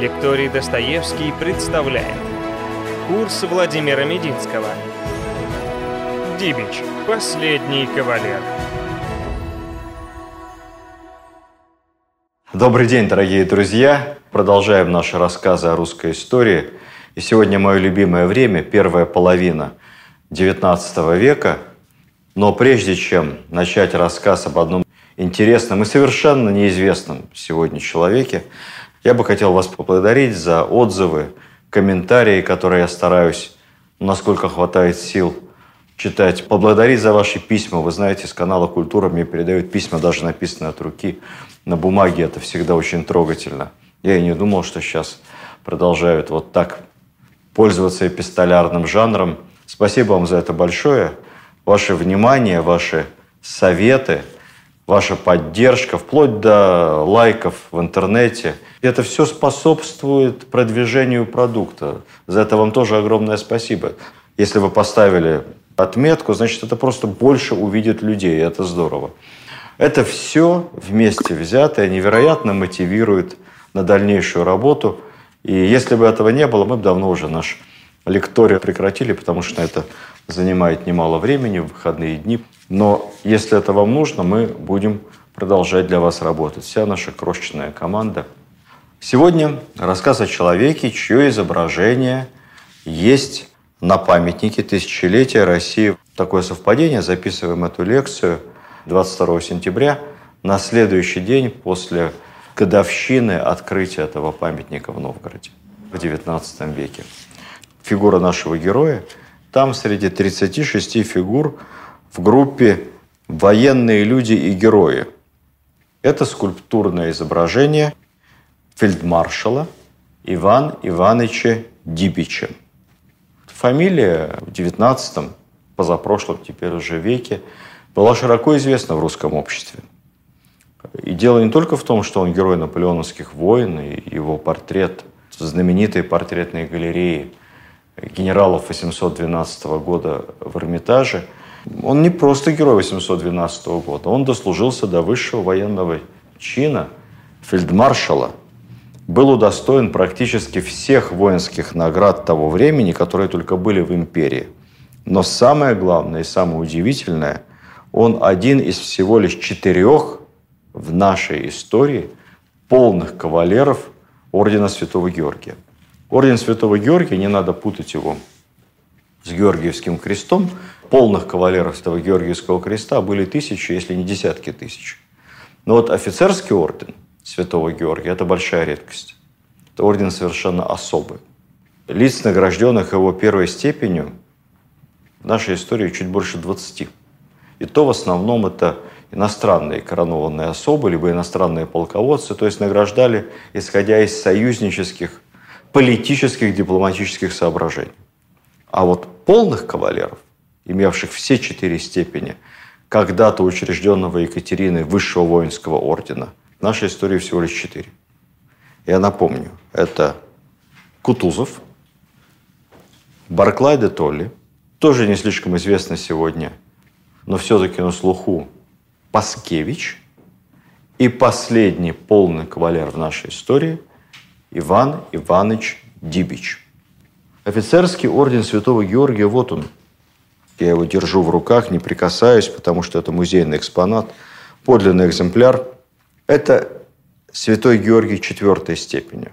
Лекторий Достоевский представляет Курс Владимира Мединского Дибич. Последний кавалер. Добрый день, дорогие друзья! Продолжаем наши рассказы о русской истории. И сегодня мое любимое время, первая половина XIX века. Но прежде чем начать рассказ об одном интересном и совершенно неизвестном сегодня человеке, я бы хотел вас поблагодарить за отзывы, комментарии, которые я стараюсь, насколько хватает сил, читать. Поблагодарить за ваши письма. Вы знаете, с канала «Культура» мне передают письма, даже написанные от руки. На бумаге это всегда очень трогательно. Я и не думал, что сейчас продолжают вот так пользоваться эпистолярным жанром. Спасибо вам за это большое. Ваше внимание, ваши советы, ваша поддержка, вплоть до лайков в интернете. Это все способствует продвижению продукта. За это вам тоже огромное спасибо. Если вы поставили отметку, значит, это просто больше увидит людей, и это здорово. Это все вместе взятое невероятно мотивирует на дальнейшую работу. И если бы этого не было, мы бы давно уже наш лекторий прекратили, потому что это занимает немало времени в выходные дни. Но если это вам нужно, мы будем продолжать для вас работать. Вся наша крошечная команда. Сегодня рассказ о человеке, чье изображение есть на памятнике тысячелетия России. Такое совпадение. Записываем эту лекцию 22 сентября, на следующий день после годовщины открытия этого памятника в Новгороде в XIX веке. Фигура нашего героя. Там среди 36 фигур в группе «Военные люди и герои». Это скульптурное изображение фельдмаршала Ивана Ивановича Дибича. Фамилия в 19 позапрошлом теперь уже веке была широко известна в русском обществе. И дело не только в том, что он герой наполеоновских войн, и его портрет в знаменитой портретной галерее генералов 812 года в Эрмитаже. Он не просто герой 812 года, он дослужился до высшего военного чина фельдмаршала – был удостоен практически всех воинских наград того времени, которые только были в империи. Но самое главное и самое удивительное, он один из всего лишь четырех в нашей истории полных кавалеров Ордена Святого Георгия. Орден Святого Георгия, не надо путать его с Георгиевским крестом, полных кавалеров этого Георгиевского креста были тысячи, если не десятки тысяч. Но вот офицерский орден – святого Георгия. Это большая редкость. Это орден совершенно особый. Лиц, награжденных его первой степенью, в нашей истории чуть больше 20. И то в основном это иностранные коронованные особы, либо иностранные полководцы, то есть награждали, исходя из союзнических, политических, дипломатических соображений. А вот полных кавалеров, имевших все четыре степени, когда-то учрежденного Екатериной высшего воинского ордена – в нашей истории всего лишь четыре. Я напомню, это Кутузов, Барклай де Толли, тоже не слишком известно сегодня, но все-таки на слуху Паскевич и последний полный кавалер в нашей истории Иван Иванович Дибич. Офицерский орден Святого Георгия, вот он. Я его держу в руках, не прикасаюсь, потому что это музейный экспонат, подлинный экземпляр – это святой Георгий четвертой степени,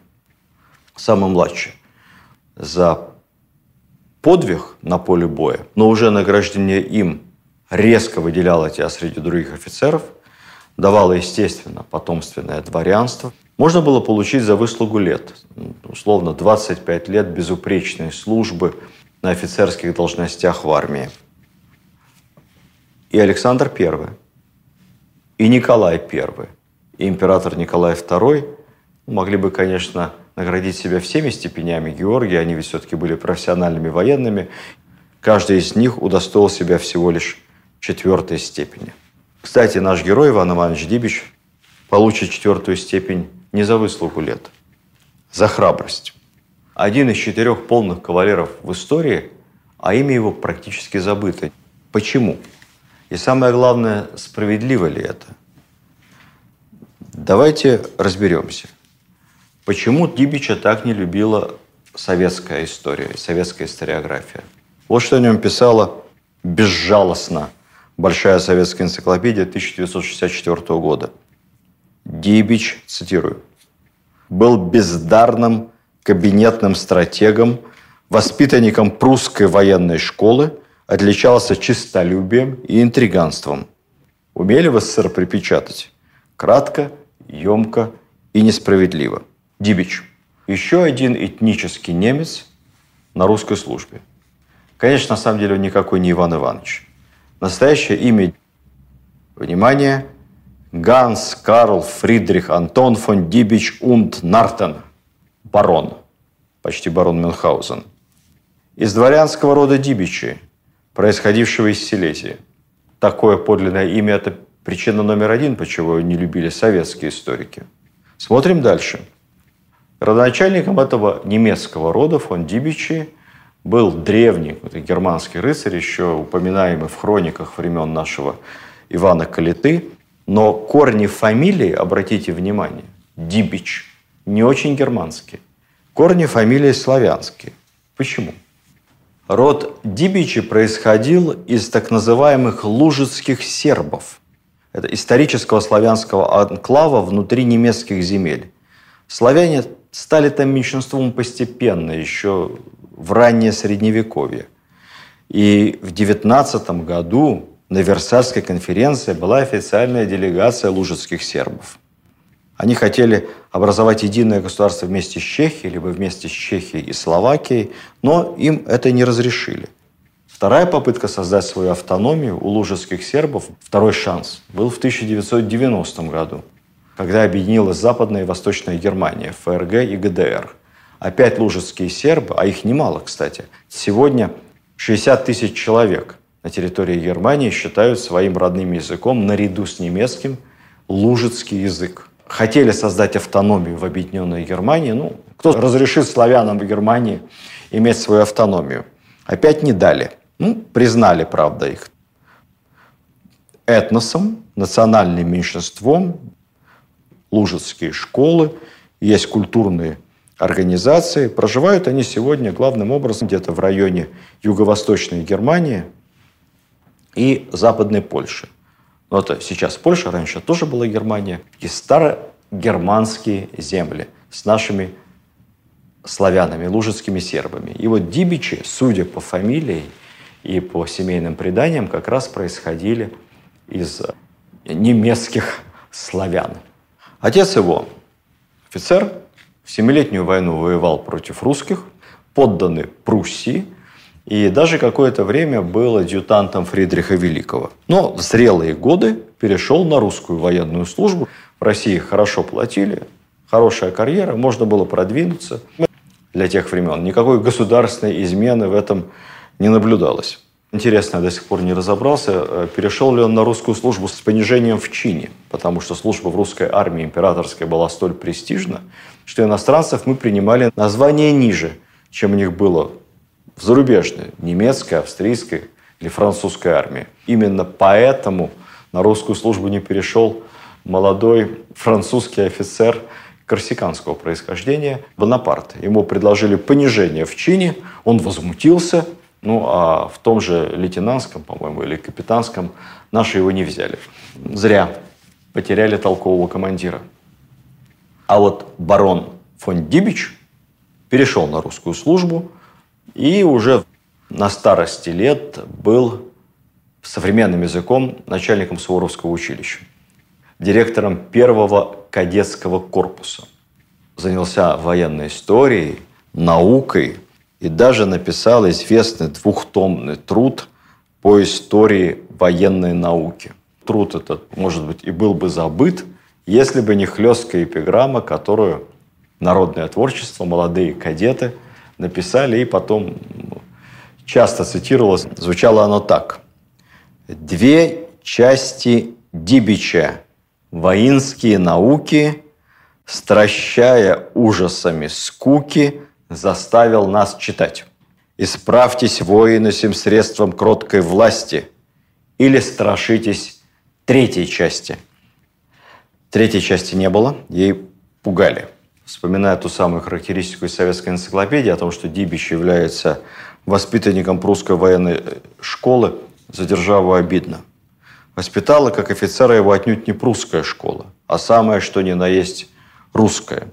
самый младший. За подвиг на поле боя, но уже награждение им резко выделяло тебя среди других офицеров, давало, естественно, потомственное дворянство. Можно было получить за выслугу лет, условно 25 лет безупречной службы на офицерских должностях в армии. И Александр I, и Николай I – и император Николай II могли бы, конечно, наградить себя всеми степенями Георгия, они ведь все-таки были профессиональными военными. Каждый из них удостоил себя всего лишь четвертой степени. Кстати, наш герой Иван Иванович Дибич получит четвертую степень не за выслугу лет, за храбрость. Один из четырех полных кавалеров в истории, а имя его практически забыто. Почему? И самое главное, справедливо ли это – Давайте разберемся. Почему Дибича так не любила советская история, советская историография? Вот что о нем писала безжалостно Большая советская энциклопедия 1964 года. Дибич, цитирую, был бездарным кабинетным стратегом, воспитанником прусской военной школы, отличался чистолюбием и интриганством. Умели в СССР припечатать? Кратко, емко и несправедливо. Дибич. Еще один этнический немец на русской службе. Конечно, на самом деле он никакой не Иван Иванович. Настоящее имя, внимание, Ганс Карл Фридрих Антон фон Дибич und Нартен, барон, почти барон Мюнхгаузен. Из дворянского рода Дибичи, происходившего из Силезии. Такое подлинное имя – это причина номер один, почему его не любили советские историки. Смотрим дальше. Родоначальником этого немецкого рода фон Дибичи был древний германский рыцарь, еще упоминаемый в хрониках времен нашего Ивана Калиты. Но корни фамилии, обратите внимание, Дибич, не очень германские. Корни фамилии славянские. Почему? Род Дибичи происходил из так называемых лужицких сербов. Это исторического славянского анклава внутри немецких земель. Славяне стали там меньшинством постепенно, еще в раннее Средневековье. И в 19 году на Версальской конференции была официальная делегация лужицких сербов. Они хотели образовать единое государство вместе с Чехией, либо вместе с Чехией и Словакией, но им это не разрешили. Вторая попытка создать свою автономию у лужицких сербов, второй шанс, был в 1990 году, когда объединилась Западная и Восточная Германия, ФРГ и ГДР – Опять лужицкие сербы, а их немало, кстати. Сегодня 60 тысяч человек на территории Германии считают своим родным языком наряду с немецким лужицкий язык. Хотели создать автономию в объединенной Германии. Ну, кто разрешит славянам в Германии иметь свою автономию? Опять не дали. Ну, признали, правда, их этносом, национальным меньшинством, лужицкие школы, есть культурные организации. Проживают они сегодня главным образом где-то в районе юго-восточной Германии и западной Польши. Но это сейчас Польша, раньше тоже была Германия. И старогерманские земли с нашими славянами, лужицкими сербами. И вот Дибичи, судя по фамилии и по семейным преданиям, как раз происходили из немецких славян. Отец его офицер, в Семилетнюю войну воевал против русских, подданный Пруссии, и даже какое-то время был адъютантом Фридриха Великого. Но в зрелые годы перешел на русскую военную службу. В России хорошо платили, хорошая карьера, можно было продвинуться. Для тех времен никакой государственной измены в этом не наблюдалось. Интересно, я до сих пор не разобрался, э, перешел ли он на русскую службу с понижением в чине, потому что служба в русской армии императорской была столь престижна, что иностранцев мы принимали название ниже, чем у них было в зарубежной, немецкой, австрийской или французской армии. Именно поэтому на русскую службу не перешел молодой французский офицер корсиканского происхождения Бонапарт. Ему предложили понижение в чине, он возмутился – ну, а в том же лейтенантском, по-моему, или капитанском наши его не взяли. Зря. Потеряли толкового командира. А вот барон фон Дибич перешел на русскую службу и уже на старости лет был современным языком начальником Суворовского училища, директором первого кадетского корпуса. Занялся военной историей, наукой, и даже написал известный двухтомный труд по истории военной науки. Труд этот, может быть, и был бы забыт, если бы не хлесткая эпиграмма, которую народное творчество, молодые кадеты написали и потом часто цитировалось. Звучало оно так. «Две части Дибича, воинские науки, стращая ужасами скуки, заставил нас читать. «Исправьтесь, воины, сим средством кроткой власти, или страшитесь третьей части». Третьей части не было, ей пугали. вспоминая ту самую характеристику из советской энциклопедии о том, что Дибич является воспитанником прусской военной э, школы, за державу обидно. Воспитала как офицера его отнюдь не прусская школа, а самое, что ни на есть, русская.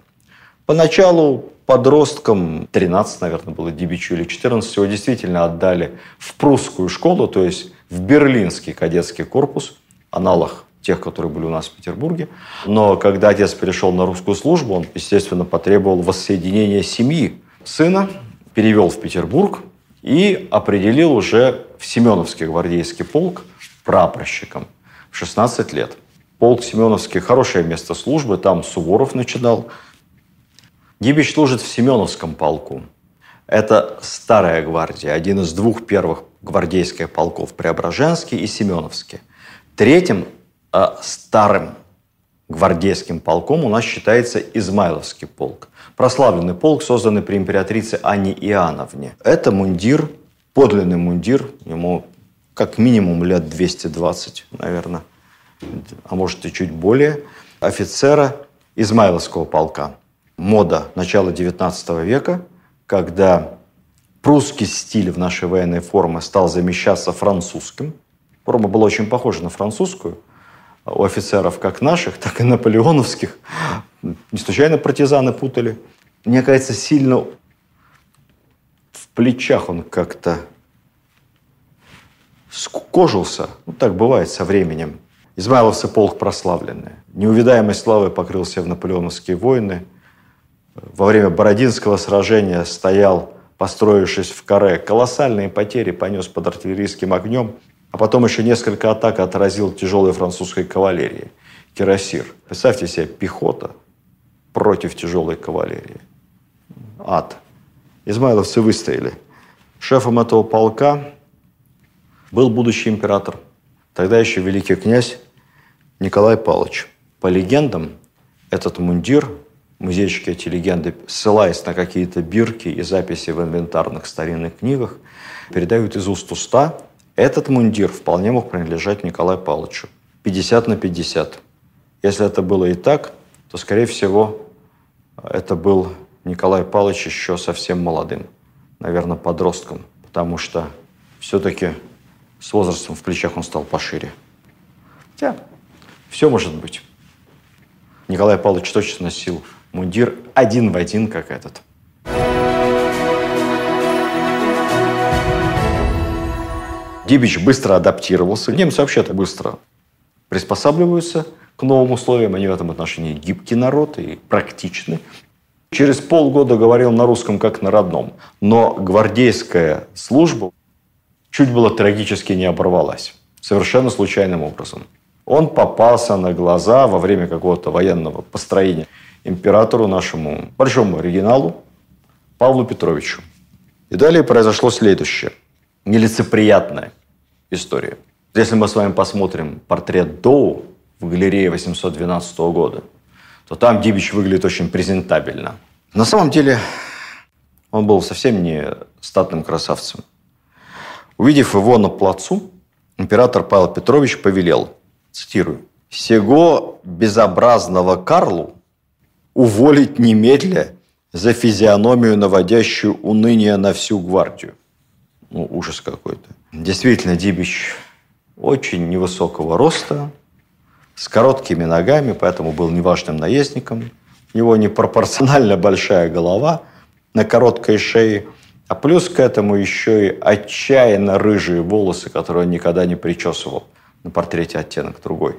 Поначалу подросткам, 13, наверное, было Дибичу или 14, его действительно отдали в прусскую школу, то есть в берлинский кадетский корпус, аналог тех, которые были у нас в Петербурге. Но когда отец перешел на русскую службу, он, естественно, потребовал воссоединения семьи. Сына перевел в Петербург и определил уже в Семеновский гвардейский полк прапорщиком в 16 лет. Полк Семеновский – хорошее место службы, там Суворов начинал. Гибич служит в Семеновском полку. Это старая гвардия, один из двух первых гвардейских полков – Преображенский и Семеновский. Третьим старым гвардейским полком у нас считается Измайловский полк. Прославленный полк, созданный при императрице Анне Иоанновне. Это мундир, подлинный мундир, ему как минимум лет 220, наверное, а может и чуть более, офицера Измайловского полка. Мода начала 19 века, когда прусский стиль в нашей военной форме стал замещаться французским. Форма была очень похожа на французскую – у офицеров как наших, так и наполеоновских. Не случайно партизаны путали. Мне кажется, сильно в плечах он как-то скукожился. Ну, так бывает со временем. Измайловцы полк прославленный. Неувидаемой славой покрылся в наполеоновские войны. Во время Бородинского сражения стоял, построившись в каре, колоссальные потери понес под артиллерийским огнем а потом еще несколько атак отразил тяжелой французской кавалерии. Кирасир. Представьте себе, пехота против тяжелой кавалерии. Ад. Измайловцы выстояли. Шефом этого полка был будущий император, тогда еще великий князь Николай Павлович. По легендам, этот мундир, музейщики эти легенды, ссылаясь на какие-то бирки и записи в инвентарных старинных книгах, передают из уст уста этот мундир вполне мог принадлежать Николаю Павловичу. 50 на 50. Если это было и так, то, скорее всего, это был Николай Павлович еще совсем молодым, наверное, подростком, потому что все-таки с возрастом в плечах он стал пошире. Хотя все может быть. Николай Павлович точно носил мундир один в один, как этот – Дибич быстро адаптировался. Немцы вообще-то быстро приспосабливаются к новым условиям. Они в этом отношении гибкий народ и практичны. Через полгода говорил на русском как на родном. Но гвардейская служба чуть было трагически не оборвалась. Совершенно случайным образом. Он попался на глаза во время какого-то военного построения императору нашему большому оригиналу Павлу Петровичу. И далее произошло следующее. Нелицеприятное – истории. Если мы с вами посмотрим портрет Доу в галерее 812 года, то там Дибич выглядит очень презентабельно. На самом деле он был совсем не статным красавцем. Увидев его на плацу, император Павел Петрович повелел, цитирую, «Сего безобразного Карлу уволить немедля за физиономию, наводящую уныние на всю гвардию». Ну, ужас какой-то. Действительно, Дибич очень невысокого роста, с короткими ногами, поэтому был неважным наездником. У него непропорционально большая голова на короткой шее, а плюс к этому еще и отчаянно рыжие волосы, которые он никогда не причесывал. На портрете оттенок другой.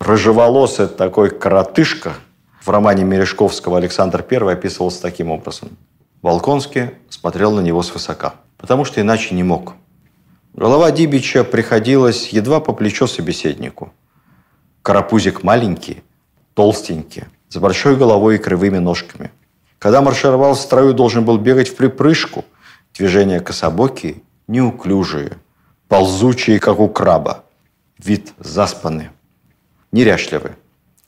Рыжеволосый такой коротышка в романе Мережковского Александр I описывался таким образом. Волконский смотрел на него свысока, потому что иначе не мог – Голова Дибича приходилась едва по плечо собеседнику. Карапузик маленький, толстенький, с большой головой и кривыми ножками. Когда маршировал в строю, должен был бегать в припрыжку. Движения кособокие, неуклюжие, ползучие, как у краба. Вид заспанный, неряшливый.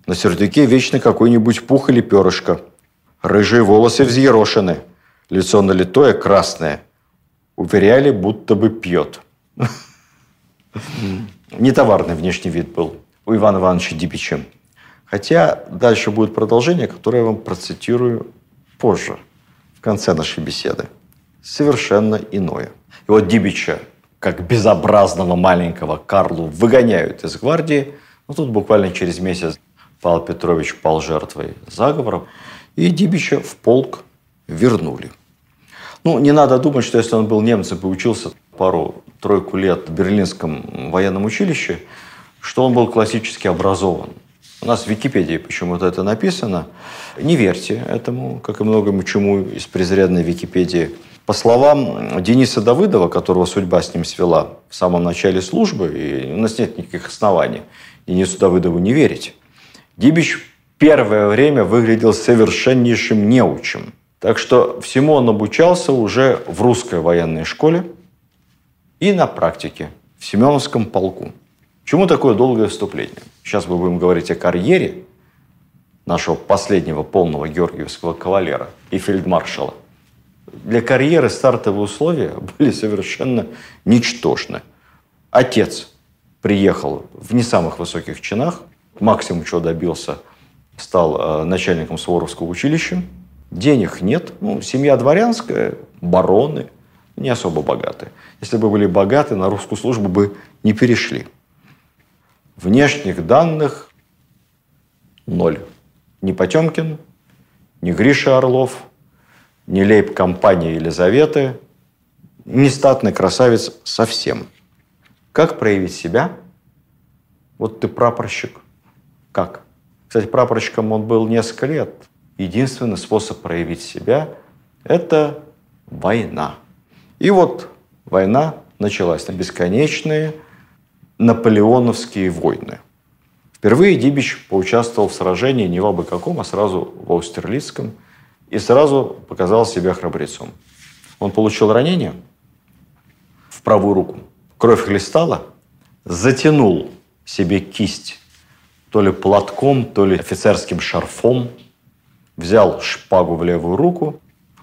На сердюке вечно какой-нибудь пух или перышко. Рыжие волосы взъерошены, лицо налитое красное. Уверяли, будто бы пьет. Не товарный внешний вид был у Ивана Ивановича Дипича. Хотя дальше будет продолжение, которое я вам процитирую позже, в конце нашей беседы. Совершенно иное. И вот Дибича, как безобразного маленького Карлу, выгоняют из гвардии. Ну, тут буквально через месяц Павел Петрович пал жертвой заговора. И Дибича в полк вернули. Ну, не надо думать, что если он был немцем и учился пару-тройку лет в Берлинском военном училище, что он был классически образован. У нас в Википедии почему-то это написано. Не верьте этому, как и многому чему из презренной Википедии. По словам Дениса Давыдова, которого судьба с ним свела в самом начале службы, и у нас нет никаких оснований Денису Давыдову не верить, Дибич первое время выглядел совершеннейшим неучем. Так что всему он обучался уже в русской военной школе и на практике в Семеновском полку. Чему такое долгое вступление? Сейчас мы будем говорить о карьере нашего последнего полного георгиевского кавалера и фельдмаршала. Для карьеры стартовые условия были совершенно ничтожны. Отец приехал в не самых высоких чинах, максимум, чего добился, стал э, начальником Суворовского училища. Денег нет, ну, семья дворянская, бароны, не особо богатые. Если бы были богаты, на русскую службу бы не перешли. Внешних данных – ноль. Ни Потемкин, ни Гриша Орлов, ни лейб-компания Елизаветы, ни статный красавец совсем. Как проявить себя? Вот ты прапорщик. Как? Кстати, прапорщиком он был несколько лет. Единственный способ проявить себя – это война. И вот война началась на бесконечные – наполеоновские войны. Впервые Дибич поучаствовал в сражении не в абы каком, а сразу в Аустерлицком и сразу показал себя храбрецом. Он получил ранение в правую руку. Кровь хлестала, затянул себе кисть то ли платком, то ли офицерским шарфом, взял шпагу в левую руку,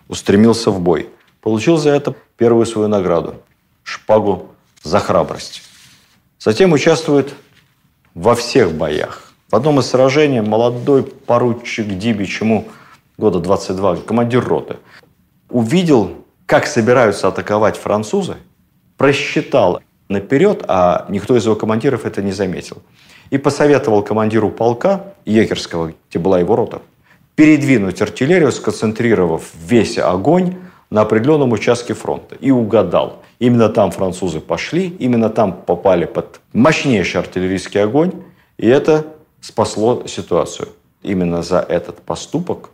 устремился в бой. Получил за это первую свою награду – шпагу за храбрость. Затем участвует во всех боях. В одном из сражений молодой поручик Дибич, ему года 22, командир роты, увидел, как собираются атаковать французы, просчитал наперед, а никто из его командиров это не заметил. И посоветовал командиру полка Егерского, где была его рота, передвинуть артиллерию, сконцентрировав весь огонь на определенном участке фронта. И угадал. Именно там французы пошли, именно там попали под мощнейший артиллерийский огонь, и это спасло ситуацию. Именно за этот поступок,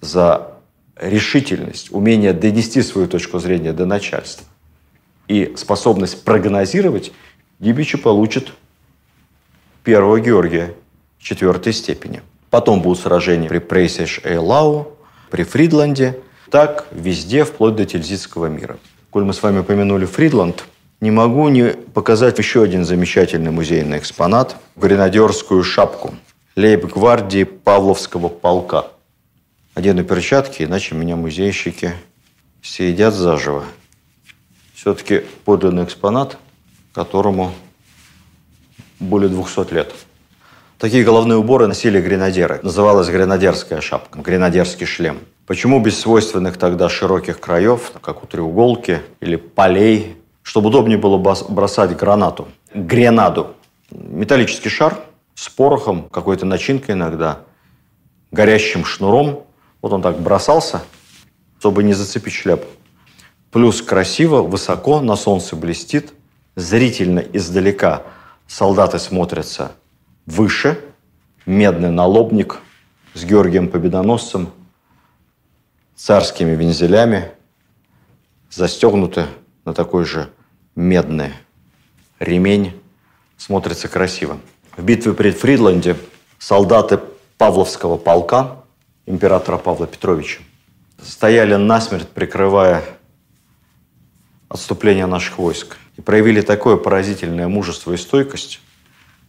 за решительность, умение донести свою точку зрения до начальства и способность прогнозировать, Дибичи получит первого Георгия четвертой степени. Потом будут сражения при Прейсеш-Эйлау, при Фридланде, так везде, вплоть до Тильзитского мира. Коль мы с вами упомянули Фридланд, не могу не показать еще один замечательный музейный экспонат – гренадерскую шапку лейб-гвардии Павловского полка. Одену перчатки, иначе меня музейщики съедят заживо. Все-таки подлинный экспонат, которому более 200 лет. Такие головные уборы носили гренадеры. Называлась гренадерская шапка, гренадерский шлем. Почему без свойственных тогда широких краев, как у треуголки или полей, чтобы удобнее было бросать гранату, гренаду? Металлический шар с порохом, какой-то начинкой иногда, горящим шнуром. Вот он так бросался, чтобы не зацепить шляпу. Плюс красиво, высоко, на солнце блестит, зрительно издалека солдаты смотрятся выше, медный налобник с Георгием Победоносцем – царскими вензелями, застегнуты на такой же медный ремень, смотрится красиво. В битве при Фридланде солдаты Павловского полка императора Павла Петровича стояли насмерть, прикрывая отступление наших войск. И проявили такое поразительное мужество и стойкость,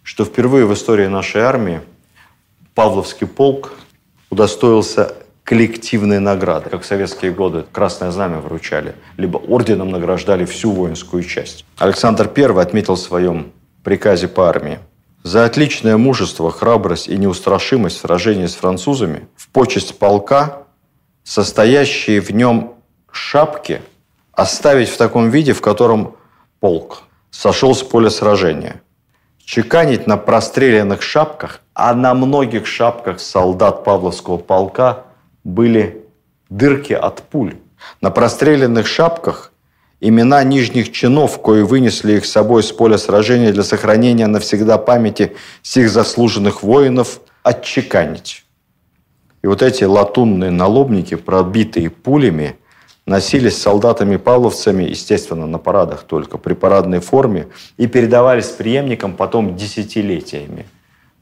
что впервые в истории нашей армии Павловский полк удостоился коллективные награды. Как в советские годы Красное Знамя вручали, либо орденом награждали всю воинскую часть. Александр I отметил в своем приказе по армии за отличное мужество, храбрость и неустрашимость в сражении с французами в почесть полка, состоящие в нем шапки, оставить в таком виде, в котором полк сошел с поля сражения. Чеканить на простреленных шапках, а на многих шапках солдат Павловского полка были дырки от пуль. На простреленных шапках имена нижних чинов, кои вынесли их с собой с поля сражения для сохранения навсегда памяти сих заслуженных воинов, отчеканить. И вот эти латунные налобники, пробитые пулями, носились солдатами-павловцами, естественно, на парадах только, при парадной форме, и передавались преемникам потом десятилетиями,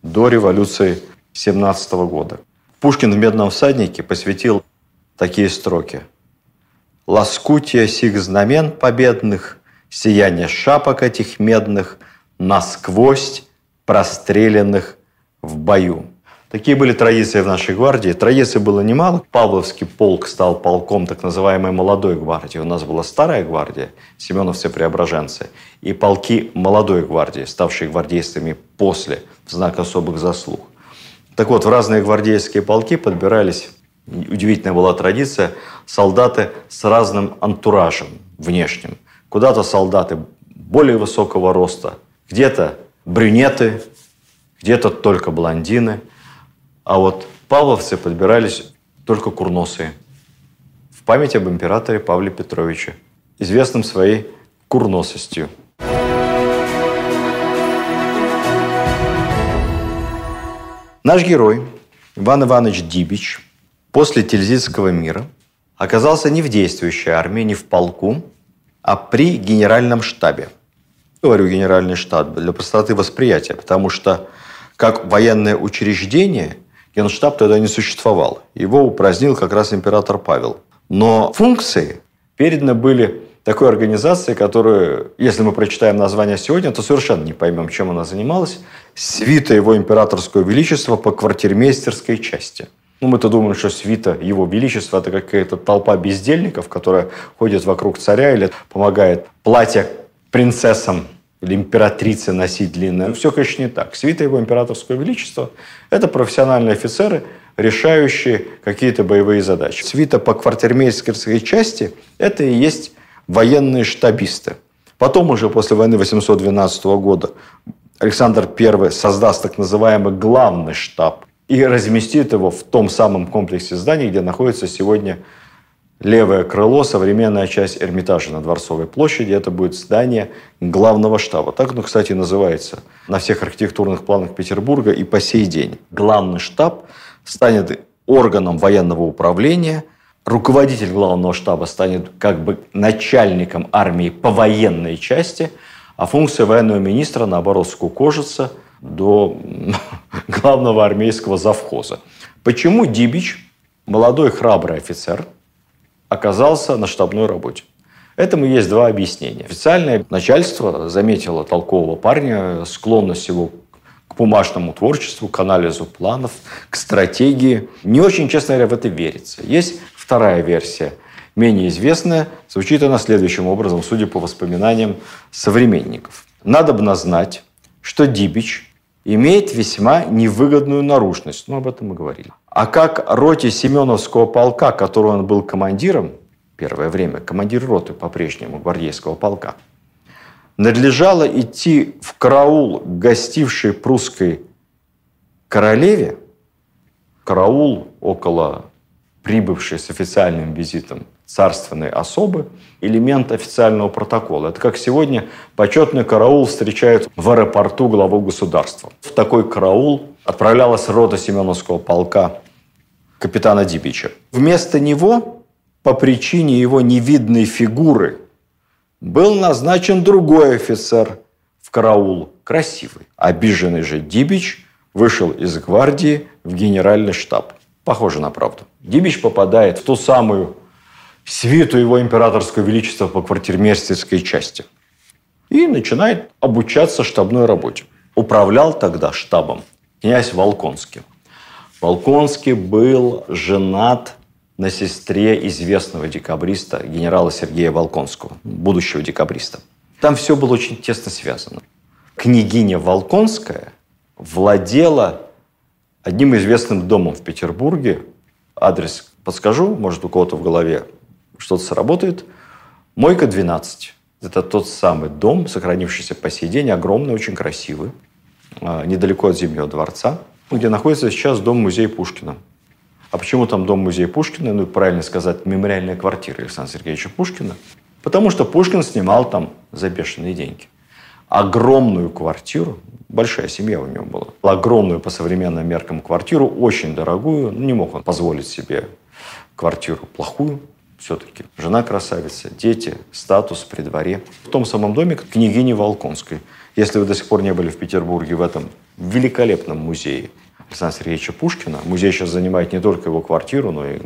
до революции 17 года. Пушкин в «Медном всаднике» посвятил такие строки – лоскутия сих знамен победных, сияние шапок этих медных, насквозь простреленных в бою. Такие были традиции в нашей гвардии. Традиций было немало. Павловский полк стал полком так называемой молодой гвардии. У нас была старая гвардия, семеновцы-преображенцы, и полки молодой гвардии, ставшие гвардейцами после, в знак особых заслуг. Так вот, в разные гвардейские полки подбирались удивительная была традиция, солдаты с разным антуражем внешним. Куда-то солдаты более высокого роста, где-то брюнеты, где-то только блондины. А вот павловцы подбирались только курносые. В память об императоре Павле Петровиче, известным своей курносостью. Наш герой Иван Иванович Дибич – после Тильзитского мира оказался не в действующей армии, не в полку, а при генеральном штабе. Говорю генеральный штаб для простоты восприятия, потому что как военное учреждение генштаб тогда не существовал. Его упразднил как раз император Павел. Но функции переданы были такой организации, которую, если мы прочитаем название сегодня, то совершенно не поймем, чем она занималась. Свита его императорского величества по квартирмейстерской части – ну, мы-то думаем, что свита Его Величества – это какая-то толпа бездельников, которая ходит вокруг царя или помогает платье принцессам или императрице носить длинное. Все, конечно, не так. Свита Его Императорского Величества – это профессиональные офицеры, решающие какие-то боевые задачи. Свита по квартирмейстерской части – это и есть военные штабисты. Потом уже после войны 812 года Александр I создаст так называемый главный штаб и разместит его в том самом комплексе зданий, где находится сегодня левое крыло, современная часть Эрмитажа на Дворцовой площади. Это будет здание главного штаба. Так оно, кстати, называется на всех архитектурных планах Петербурга и по сей день. Главный штаб станет органом военного управления, руководитель главного штаба станет как бы начальником армии по военной части, а функция военного министра, наоборот, скукожится – до главного армейского завхоза. Почему Дибич, молодой храбрый офицер, оказался на штабной работе? Этому есть два объяснения. Официальное начальство заметило толкового парня, склонность его к бумажному творчеству, к анализу планов, к стратегии. Не очень, честно говоря, в это верится. Есть вторая версия, менее известная. Звучит она следующим образом, судя по воспоминаниям современников. Надо бы знать, что Дибич имеет весьма невыгодную наружность. Ну, об этом мы говорили. А как роте Семеновского полка, которого он был командиром, первое время, командир роты по-прежнему гвардейского полка, надлежало идти в караул гостившей прусской королеве, караул около прибывшей с официальным визитом царственной особы, элемент официального протокола. Это как сегодня почетный караул встречают в аэропорту главу государства. В такой караул отправлялась рота Семеновского полка капитана Дибича. Вместо него, по причине его невидной фигуры, был назначен другой офицер в караул, красивый. Обиженный же Дибич вышел из гвардии в генеральный штаб. Похоже на правду. Дибич попадает в ту самую свиту его императорского величества по квартирмейстерской части. И начинает обучаться штабной работе. Управлял тогда штабом князь Волконский. Волконский был женат на сестре известного декабриста, генерала Сергея Волконского, будущего декабриста. Там все было очень тесно связано. Княгиня Волконская владела одним известным домом в Петербурге. Адрес подскажу, может, у кого-то в голове что-то сработает. Мойка 12. Это тот самый дом, сохранившийся по сей день, огромный, очень красивый, а, недалеко от Зимнего дворца, где находится сейчас дом-музей Пушкина. А почему там дом-музей Пушкина? Ну, правильно сказать, мемориальная квартира Александра Сергеевича Пушкина. Потому что Пушкин снимал там за бешеные деньги. Огромную квартиру, большая семья у него была, огромную по современным меркам квартиру, очень дорогую. Ну, не мог он позволить себе квартиру плохую, все-таки. Жена красавица, дети, статус при дворе. В том самом доме княгини Волконской. Если вы до сих пор не были в Петербурге в этом великолепном музее Александра Сергеевича Пушкина, музей сейчас занимает не только его квартиру, но и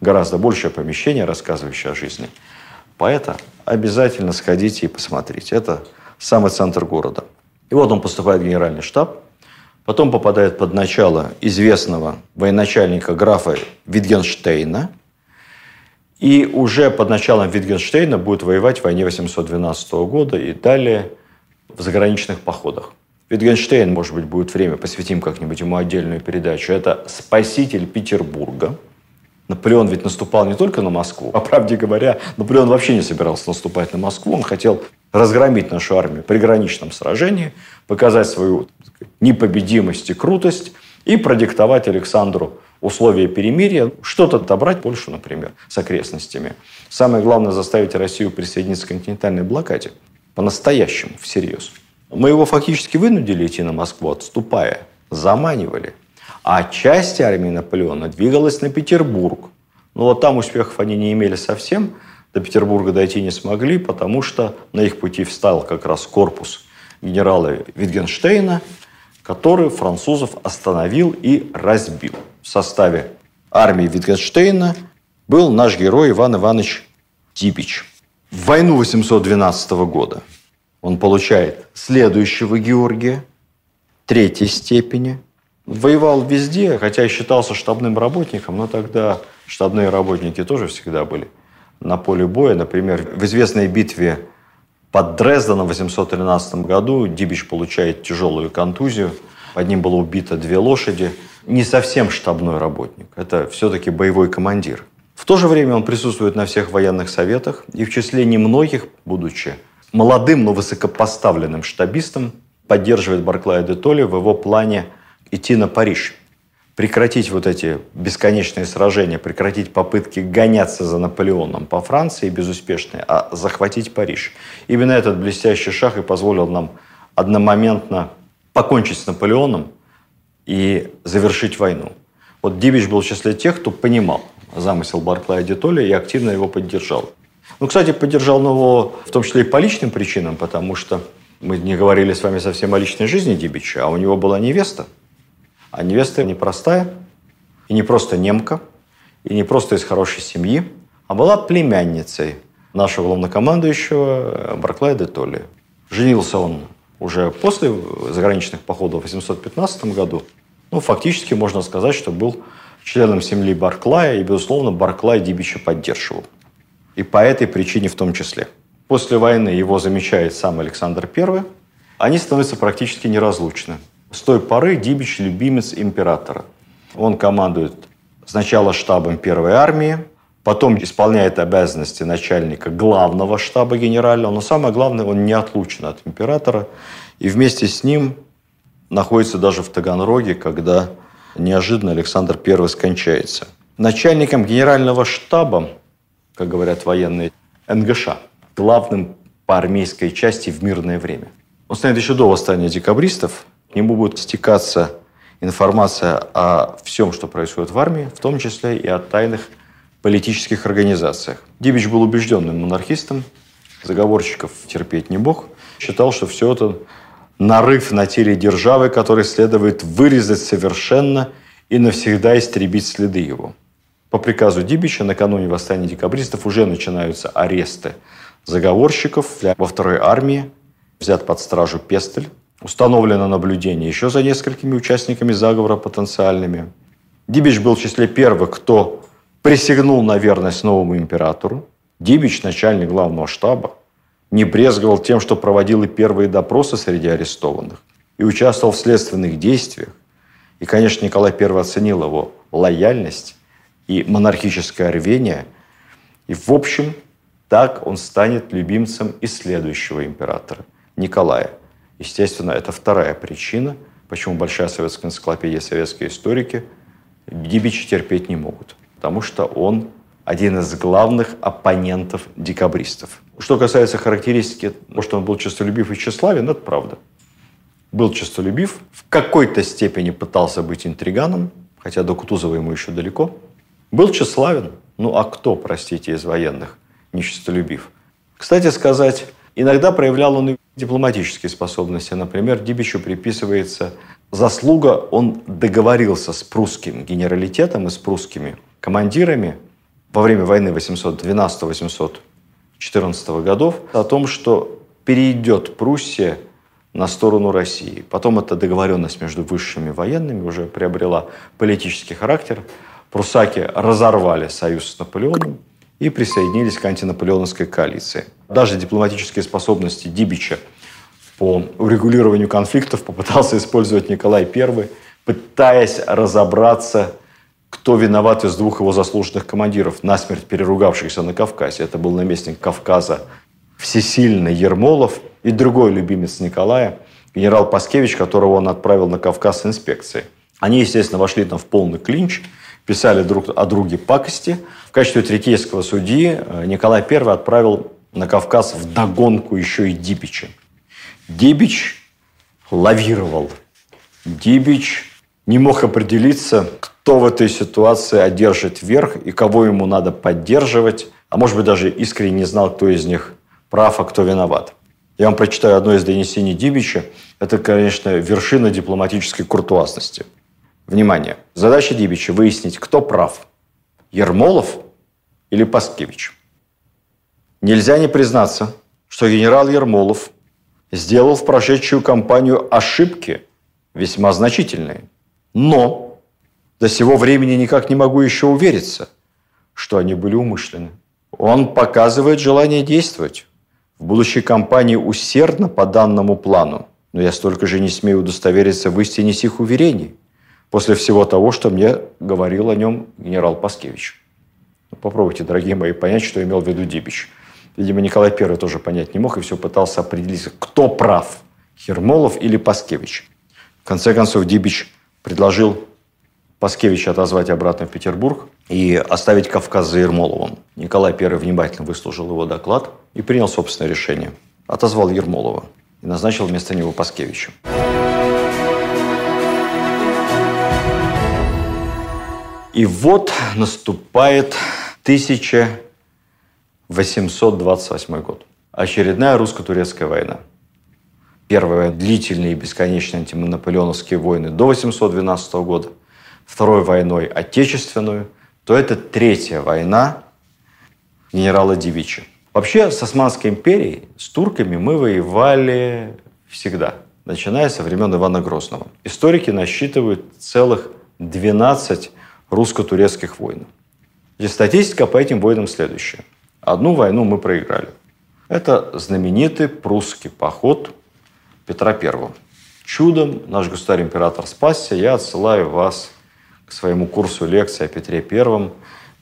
гораздо большее помещение, рассказывающее о жизни поэта, обязательно сходите и посмотрите. Это самый центр города. И вот он поступает в генеральный штаб, потом попадает под начало известного военачальника графа Витгенштейна – и уже под началом Витгенштейна будет воевать в войне 812 года и далее в заграничных походах. Витгенштейн, может быть, будет время, посвятим как-нибудь ему отдельную передачу. Это спаситель Петербурга. Наполеон ведь наступал не только на Москву. По правде говоря, Наполеон вообще не собирался наступать на Москву. Он хотел разгромить нашу армию при граничном сражении, показать свою сказать, непобедимость и крутость и продиктовать Александру условия перемирия, что-то отобрать Польшу, например, с окрестностями. Самое главное – заставить Россию присоединиться к континентальной блокаде. По-настоящему, всерьез. Мы его фактически вынудили идти на Москву, отступая. Заманивали. А часть армии Наполеона двигалась на Петербург. Но вот там успехов они не имели совсем. До Петербурга дойти не смогли, потому что на их пути встал как раз корпус генерала Витгенштейна, который французов остановил и разбил в составе армии Витгенштейна был наш герой Иван Иванович Типич. В войну 812 года он получает следующего Георгия, третьей степени. Воевал везде, хотя и считался штабным работником, но тогда штабные работники тоже всегда были на поле боя. Например, в известной битве под Дрезденом в 813 году Дибич получает тяжелую контузию. Под ним было убито две лошади – не совсем штабной работник, это все-таки боевой командир. В то же время он присутствует на всех военных советах и в числе немногих, будучи молодым, но высокопоставленным штабистом, поддерживает Барклая де Толли в его плане идти на Париж. Прекратить вот эти бесконечные сражения, прекратить попытки гоняться за Наполеоном по Франции безуспешные, а захватить Париж. Именно этот блестящий шаг и позволил нам одномоментно покончить с Наполеоном, и завершить войну. Вот Дибич был в числе тех, кто понимал замысел Барклая де Толли и активно его поддержал. Ну, кстати, поддержал его в том числе и по личным причинам, потому что мы не говорили с вами совсем о личной жизни Дибича, а у него была невеста. А невеста непростая, и не просто немка, и не просто из хорошей семьи, а была племянницей нашего главнокомандующего Барклая де Толли. Женился он уже после заграничных походов в 815 году, ну, фактически можно сказать, что был членом семьи Барклая, и, безусловно, Барклай Дибича поддерживал. И по этой причине в том числе. После войны его замечает сам Александр I. Они становятся практически неразлучны. С той поры Дибич – любимец императора. Он командует сначала штабом первой армии, потом исполняет обязанности начальника главного штаба генерального, но самое главное, он не отлучен от императора, и вместе с ним находится даже в Таганроге, когда неожиданно Александр I скончается. Начальником генерального штаба, как говорят военные, НГШ, главным по армейской части в мирное время. Он станет еще до восстания декабристов, к нему будет стекаться информация о всем, что происходит в армии, в том числе и о тайных политических организациях. Дибич был убежденным монархистом, заговорщиков терпеть не мог, считал, что все это нарыв на теле державы, который следует вырезать совершенно и навсегда истребить следы его. По приказу Дибича накануне восстания декабристов уже начинаются аресты заговорщиков во второй армии. Взят под стражу Пестель. Установлено наблюдение еще за несколькими участниками заговора потенциальными. Дибич был в числе первых, кто присягнул на верность новому императору. Дибич, начальник главного штаба, не брезговал тем, что проводил и первые допросы среди арестованных. и участвовал в следственных действиях. И, конечно, Николай I оценил его лояльность и монархическое рвение. И, в общем, так он станет любимцем и следующего императора, Николая. Естественно, это вторая причина, почему Большая советская энциклопедия и советские историки Дибича терпеть не могут. Потому что он один из главных оппонентов декабристов. Что касается характеристики, что он был честолюбив и тщеславен, это правда. Был честолюбив, в какой-то степени пытался быть интриганом, хотя до Кутузова ему еще далеко. Был тщеславен. Ну а кто, простите, из военных нечестолюбив? Кстати сказать, иногда проявлял он и дипломатические способности. Например, Дибичу приписывается заслуга, он договорился с прусским генералитетом и с прусскими командирами во время войны 812-814 годов о том, что перейдет Пруссия на сторону России. Потом эта договоренность между высшими военными уже приобрела политический характер. Прусаки разорвали союз с Наполеоном и присоединились к антинаполеоновской коалиции. Даже дипломатические способности Дибича по урегулированию конфликтов попытался использовать Николай I, пытаясь разобраться кто виноват из двух его заслуженных командиров, насмерть переругавшихся на Кавказе. Это был наместник Кавказа всесильный Ермолов и другой любимец Николая, генерал Паскевич, которого он отправил на Кавказ с инспекцией. Они, естественно, вошли там в полный клинч, писали друг о друге пакости. В качестве третейского судьи э, Николай I отправил на Кавказ в догонку еще и Дибича. Дибич лавировал. Дибич не мог определиться, кто в этой ситуации одержит верх и кого ему надо поддерживать, а может быть даже искренне не знал, кто из них прав, а кто виноват. Я вам прочитаю одно из донесений Дибича. Это, конечно, вершина дипломатической куртуазности. Внимание. Задача Дибича – выяснить, кто прав. Ермолов или Паскевич. Нельзя не признаться, что генерал Ермолов сделал в прошедшую кампанию ошибки весьма значительные. Но до сего времени никак не могу еще увериться, что они были умышленны. Он показывает желание действовать. В будущей кампании усердно по данному плану. Но я столько же не смею удостовериться в истине сих уверений после всего того, что мне говорил о нем генерал Паскевич. Ну, попробуйте, дорогие мои, понять, что имел в виду Дибич. Видимо, Николай I тоже понять не мог и все пытался определиться, кто прав, Ермолов или Паскевич. В конце концов, Дибич предложил Паскевича отозвать обратно в Петербург и оставить Кавказ за Ермоловым. Николай I внимательно выслушал его доклад и принял собственное решение. Отозвал Ермолова и назначил вместо него Паскевича. И вот наступает 1828 год. Очередная русско-турецкая война. Первая длительные и бесконечные антимонополеоновские войны до 812 года – Второй войной Отечественную, то это третья война генерала Дивича. Вообще с Османской империей, с турками мы воевали всегда, начиная со времен Ивана Грозного. Историки насчитывают целых 12 русско-турецких войн. И статистика по этим войнам следующая. Одну войну мы проиграли. Это знаменитый прусский поход Петра I. Чудом наш государь-император спасся. Я отсылаю вас своему курсу лекций о Петре Первом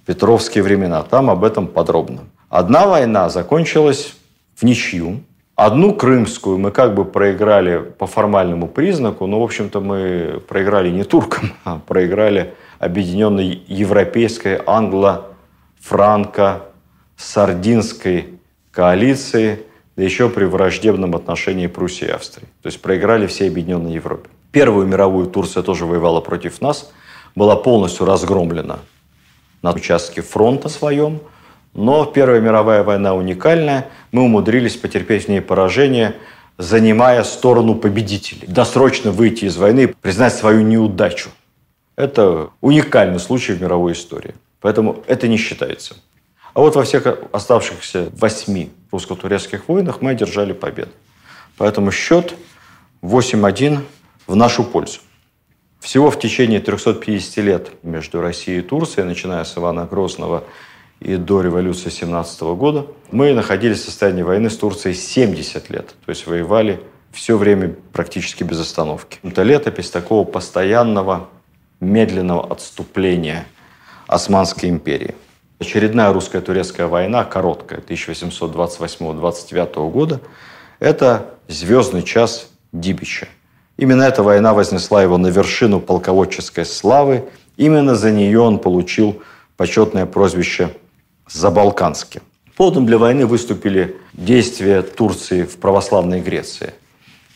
«Петровские времена». Там об этом подробно. Одна война закончилась в ничью. Одну крымскую мы как бы проиграли по формальному признаку, но, в общем-то, мы проиграли не туркам, а проиграли объединенной европейской англо-франко-сардинской коалиции, да еще при враждебном отношении Пруссии и Австрии. То есть проиграли всей объединенной Европе. Первую мировую Турция тоже воевала против нас – была полностью разгромлена на участке фронта своем. Но Первая мировая война уникальная. Мы умудрились потерпеть в ней поражение, занимая сторону победителей. Досрочно выйти из войны, признать свою неудачу. Это уникальный случай в мировой истории. Поэтому это не считается. А вот во всех оставшихся восьми русско-турецких войнах мы одержали победу. Поэтому счет 8-1 в нашу пользу. Всего в течение 350 лет между Россией и Турцией, начиная с Ивана Грозного и до революции 17 года, мы находились в состоянии войны с Турцией 70 лет. То есть воевали все время практически без остановки. Это летопись такого постоянного медленного отступления Османской империи. Очередная русско-турецкая война, короткая, 1828-29 года, это звездный час Дибича. Именно эта война вознесла его на вершину полководческой славы. Именно за нее он получил почетное прозвище «Забалканский». Поводом для войны выступили действия Турции в православной Греции.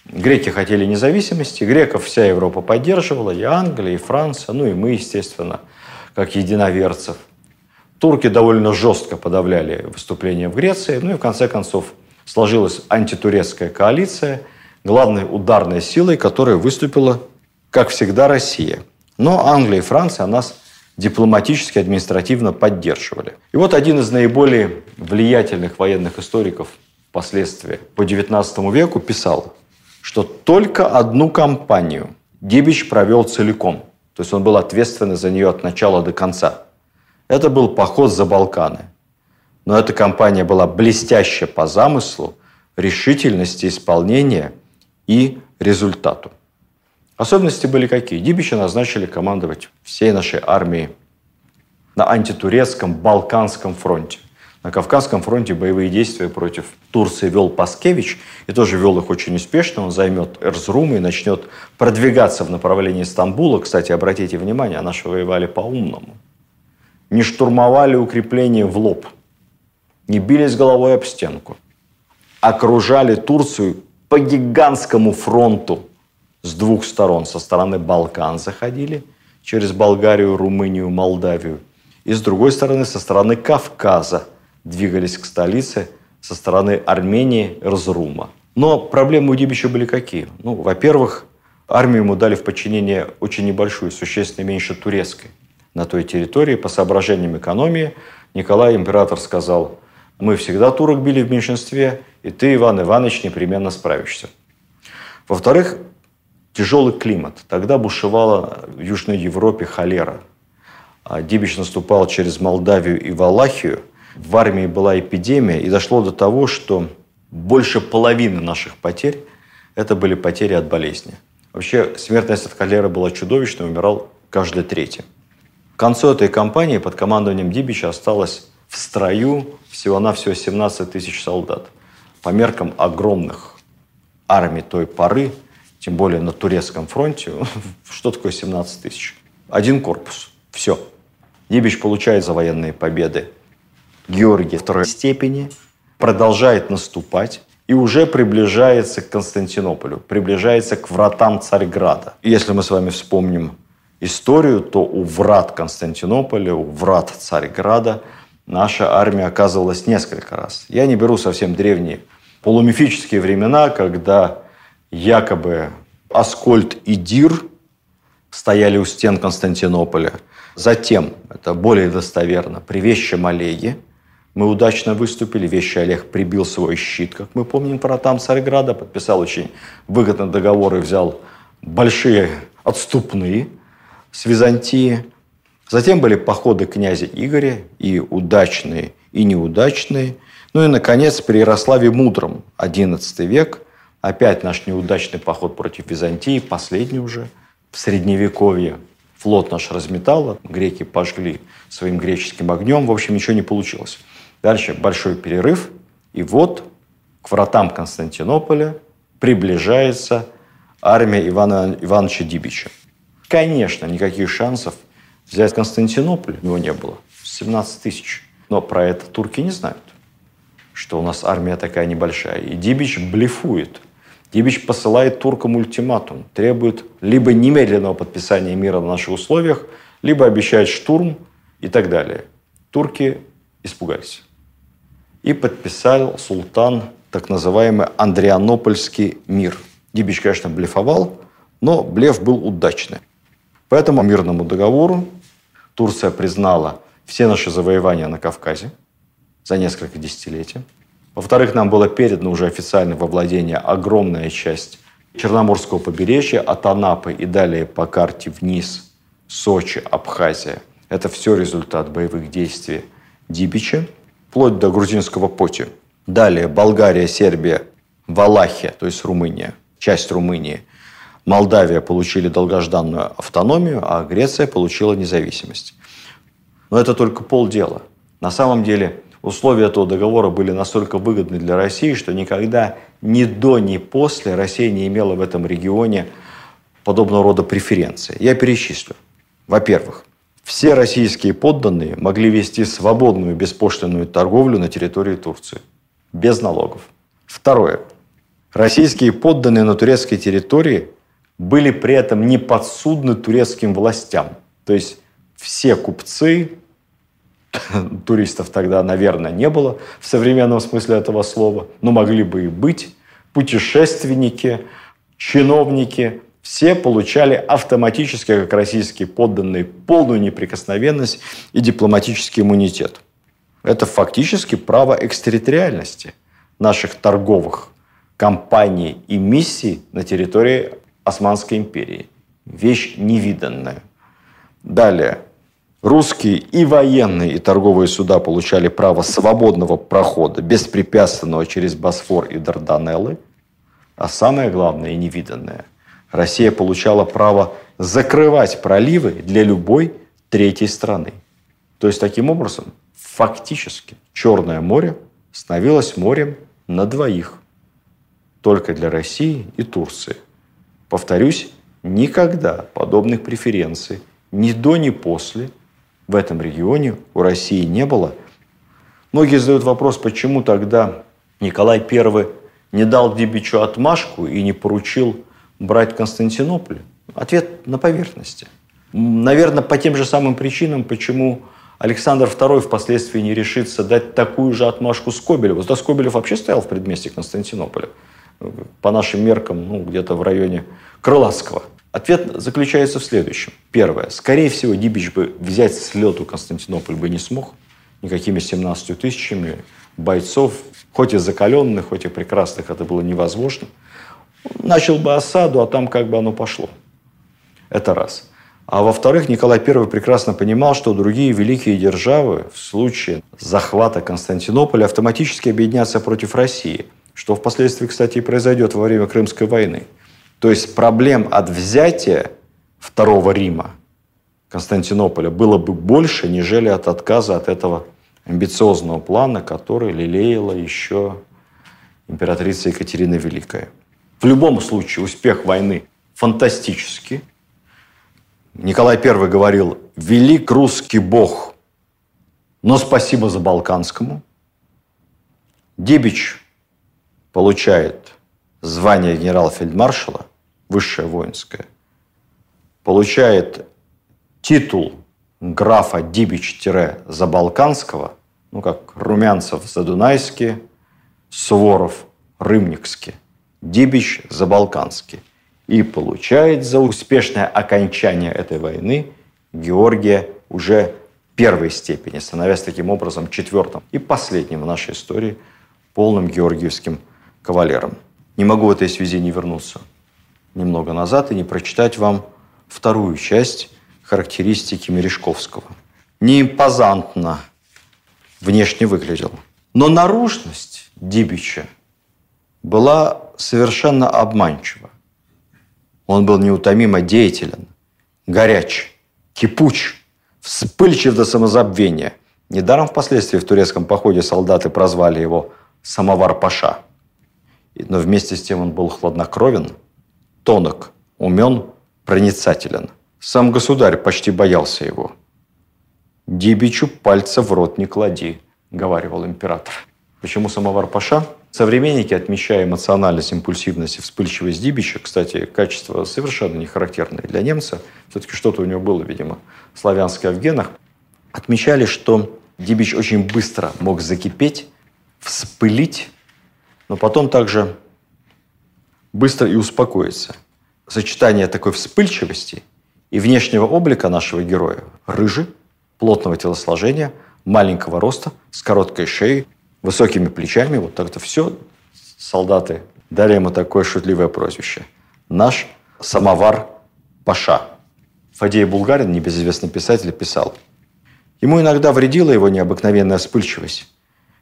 Греки хотели независимости, греков вся Европа поддерживала, и Англия, и Франция, ну и мы, естественно, как единоверцев. Турки довольно жестко подавляли выступления в Греции, ну и в конце концов сложилась антитурецкая коалиция, главной ударной силой которой выступила, как всегда, Россия. Но Англия и Франция нас дипломатически, административно поддерживали. И вот один из наиболее влиятельных военных историков впоследствии по XIX веку писал, что только одну кампанию Дибич провел целиком. То есть он был ответственен за нее от начала до конца. Это был поход за Балканы. Но эта кампания была блестящая по замыслу, решительности исполнения и результату. Особенности были какие? Дибича назначили командовать всей нашей армией на антитурецком Балканском фронте. На Кавказском фронте боевые действия против Турции вел Паскевич, и тоже вел их очень успешно. Он займет Эрзрум и начнет продвигаться в направлении Стамбула. Кстати, обратите внимание, наши воевали по-умному. Не штурмовали укрепления в лоб, не бились головой об стенку. Окружали Турцию по гигантскому фронту с двух сторон. Со стороны Балкан заходили, через Болгарию, Румынию, Молдавию. И с другой стороны, со стороны Кавказа – двигались к столице со стороны Армении, Разрума. Но проблемы у Дибича были какие? Ну, во-первых, армию ему дали в подчинение очень небольшую, существенно меньше турецкой. На той территории, по соображениям экономии, Николай император сказал, мы всегда турок били в меньшинстве, и ты, Иван Иванович, непременно справишься. Во-вторых, тяжелый климат. Тогда бушевала в Южной Европе холера. А Дибич наступал через Молдавию и Валахию – в армии была эпидемия, и дошло до того, что больше половины наших потерь – это были потери от болезни. Вообще смертность от холеры была чудовищной, умирал каждый третий. К концу этой кампании под командованием Дибича осталось в строю всего-навсего 17 тысяч солдат. По меркам огромных армий той поры, тем более на турецком фронте, что такое 17 тысяч? Один корпус. Все. Дибич получает за военные победы Георгий второй степени продолжает наступать и уже приближается к Константинополю, приближается к вратам Царьграда. Если мы с вами вспомним историю, то у врат Константинополя, у врат Царьграда наша армия оказывалась несколько раз. Я не беру совсем древние полумифические времена, когда якобы Аскольд и Дир стояли у стен Константинополя. Затем, это более достоверно, при Вещем Олеге мы удачно выступили. Вещи Олег прибил свой щит, как мы помним, про там Царьграда, подписал очень выгодный договор и взял большие отступные с Византии. Затем были походы князя Игоря, и удачные, и неудачные. Ну и, наконец, при Ярославе Мудром, XI век, опять наш неудачный поход против Византии, последний уже, в Средневековье. Флот наш разметало, греки пожгли своим греческим огнем, в общем, ничего не получилось. Дальше большой перерыв, и вот к вратам Константинополя приближается армия Ивана Ивановича Дибича. Конечно, никаких шансов взять Константинополь у него не было. 17 тысяч. Но про это турки не знают, что у нас армия такая небольшая. И Дибич блефует. Дибич посылает туркам ультиматум, требует либо немедленного подписания мира на наших условиях, либо обещает штурм и так далее. Турки испугались и подписал султан так называемый Андрианопольский мир. Дибич, конечно, блефовал, но блеф был удачный. По этому мирному договору Турция признала все наши завоевания на Кавказе за несколько десятилетий. Во-вторых, нам было передано уже официально во владение огромная часть Черноморского побережья от Анапы и далее по карте вниз Сочи, Абхазия. Это все результат боевых действий Дибича вплоть до грузинского Поти. Далее Болгария, Сербия, Валахия, то есть Румыния. часть Румынии, Молдавия получили долгожданную автономию, а Греция получила независимость. Но это только полдела. На самом деле условия этого договора были настолько выгодны для России, что никогда ни до, ни после Россия не имела в этом регионе подобного рода преференции. Я перечислю. Во-первых, все российские подданные могли вести свободную беспошлинную торговлю на территории Турции. Без налогов. Второе. Российские подданные на турецкой территории были при этом не подсудны турецким властям. То есть все купцы, туристов тогда, наверное, не было в современном смысле этого слова, но могли бы и быть, путешественники, чиновники, все получали автоматически, как российские подданные, полную неприкосновенность и дипломатический иммунитет. Это фактически право экстерриториальности наших торговых компаний и миссий на территории Османской империи. Вещь невиданная. Далее. Русские и военные, и торговые суда получали право свободного прохода, беспрепятственного через Босфор и Дарданеллы. А самое главное и невиданное, Россия получала право закрывать проливы для любой третьей страны. То есть, таким образом, фактически Черное море становилось морем на двоих. Только для России и Турции. Повторюсь, никогда подобных преференций ни до, ни после в этом регионе у России не было. Многие задают вопрос, почему тогда Николай I не дал Дибичу отмашку и не поручил брать Константинополь? Ответ на поверхности. Наверное, по тем же самым причинам, почему Александр II впоследствии не решится дать такую же отмашку Скобелеву. Да Скобелев вообще стоял в предместе Константинополя по нашим меркам, ну, где-то в районе Крылатского. Ответ заключается в следующем. Первое. Скорее всего, Дибич бы взять с лету Константинополь бы не смог. Никакими 17 тысячами бойцов, хоть и закаленных, хоть и прекрасных, это было невозможно. Начал бы осаду, а там как бы оно пошло. Это раз. А во-вторых, Николай I прекрасно понимал, что другие великие державы в случае захвата Константинополя автоматически объединятся против России – что впоследствии, кстати, и произойдет во время Крымской войны. То есть проблем от взятия Второго Рима, Константинополя, было бы больше, нежели от отказа от этого амбициозного плана, который лелеяла еще императрица Екатерина Великая. В любом случае успех войны фантастический. Николай I говорил «Велик русский бог, но спасибо за Балканскому». Дебич получает звание генерал-фельдмаршала, высшее воинское, получает титул графа Дибич-Забалканского, ну как Румянцев Задунайский, Суворов Рымникский, Дибич Забалканский. И получает за успешное окончание этой войны Георгия уже первой степени, становясь таким образом четвертым и последним в нашей истории полным георгиевским кавалером. Не могу в этой связи не вернуться немного назад и не прочитать вам вторую часть характеристики Мережковского. Не импозантно внешне выглядел. Но наружность Дибича была совершенно обманчива. Он был неутомимо деятелен, горяч, кипуч, вспыльчив до самозабвения. Недаром впоследствии в турецком походе солдаты прозвали его «самовар-паша» но вместе с тем он был хладнокровен, тонок, умен, проницателен. Сам государь почти боялся его. «Дибичу пальца в рот не клади», – говаривал император. Почему самовар Паша? Современники, отмечая эмоциональность, импульсивность и вспыльчивость Дибича, кстати, качество совершенно не характерное для немца, все-таки что-то у него было, видимо, славянское в генах, отмечали, что Дибич очень быстро мог закипеть, вспылить, но потом также быстро и успокоиться. Сочетание такой вспыльчивости и внешнего облика нашего героя – рыжий, плотного телосложения, маленького роста, с короткой шеей, высокими плечами, вот так-то все солдаты дали ему такое шутливое прозвище. Наш самовар Паша. Фадей Булгарин, небезызвестный писатель, писал. Ему иногда вредила его необыкновенная вспыльчивость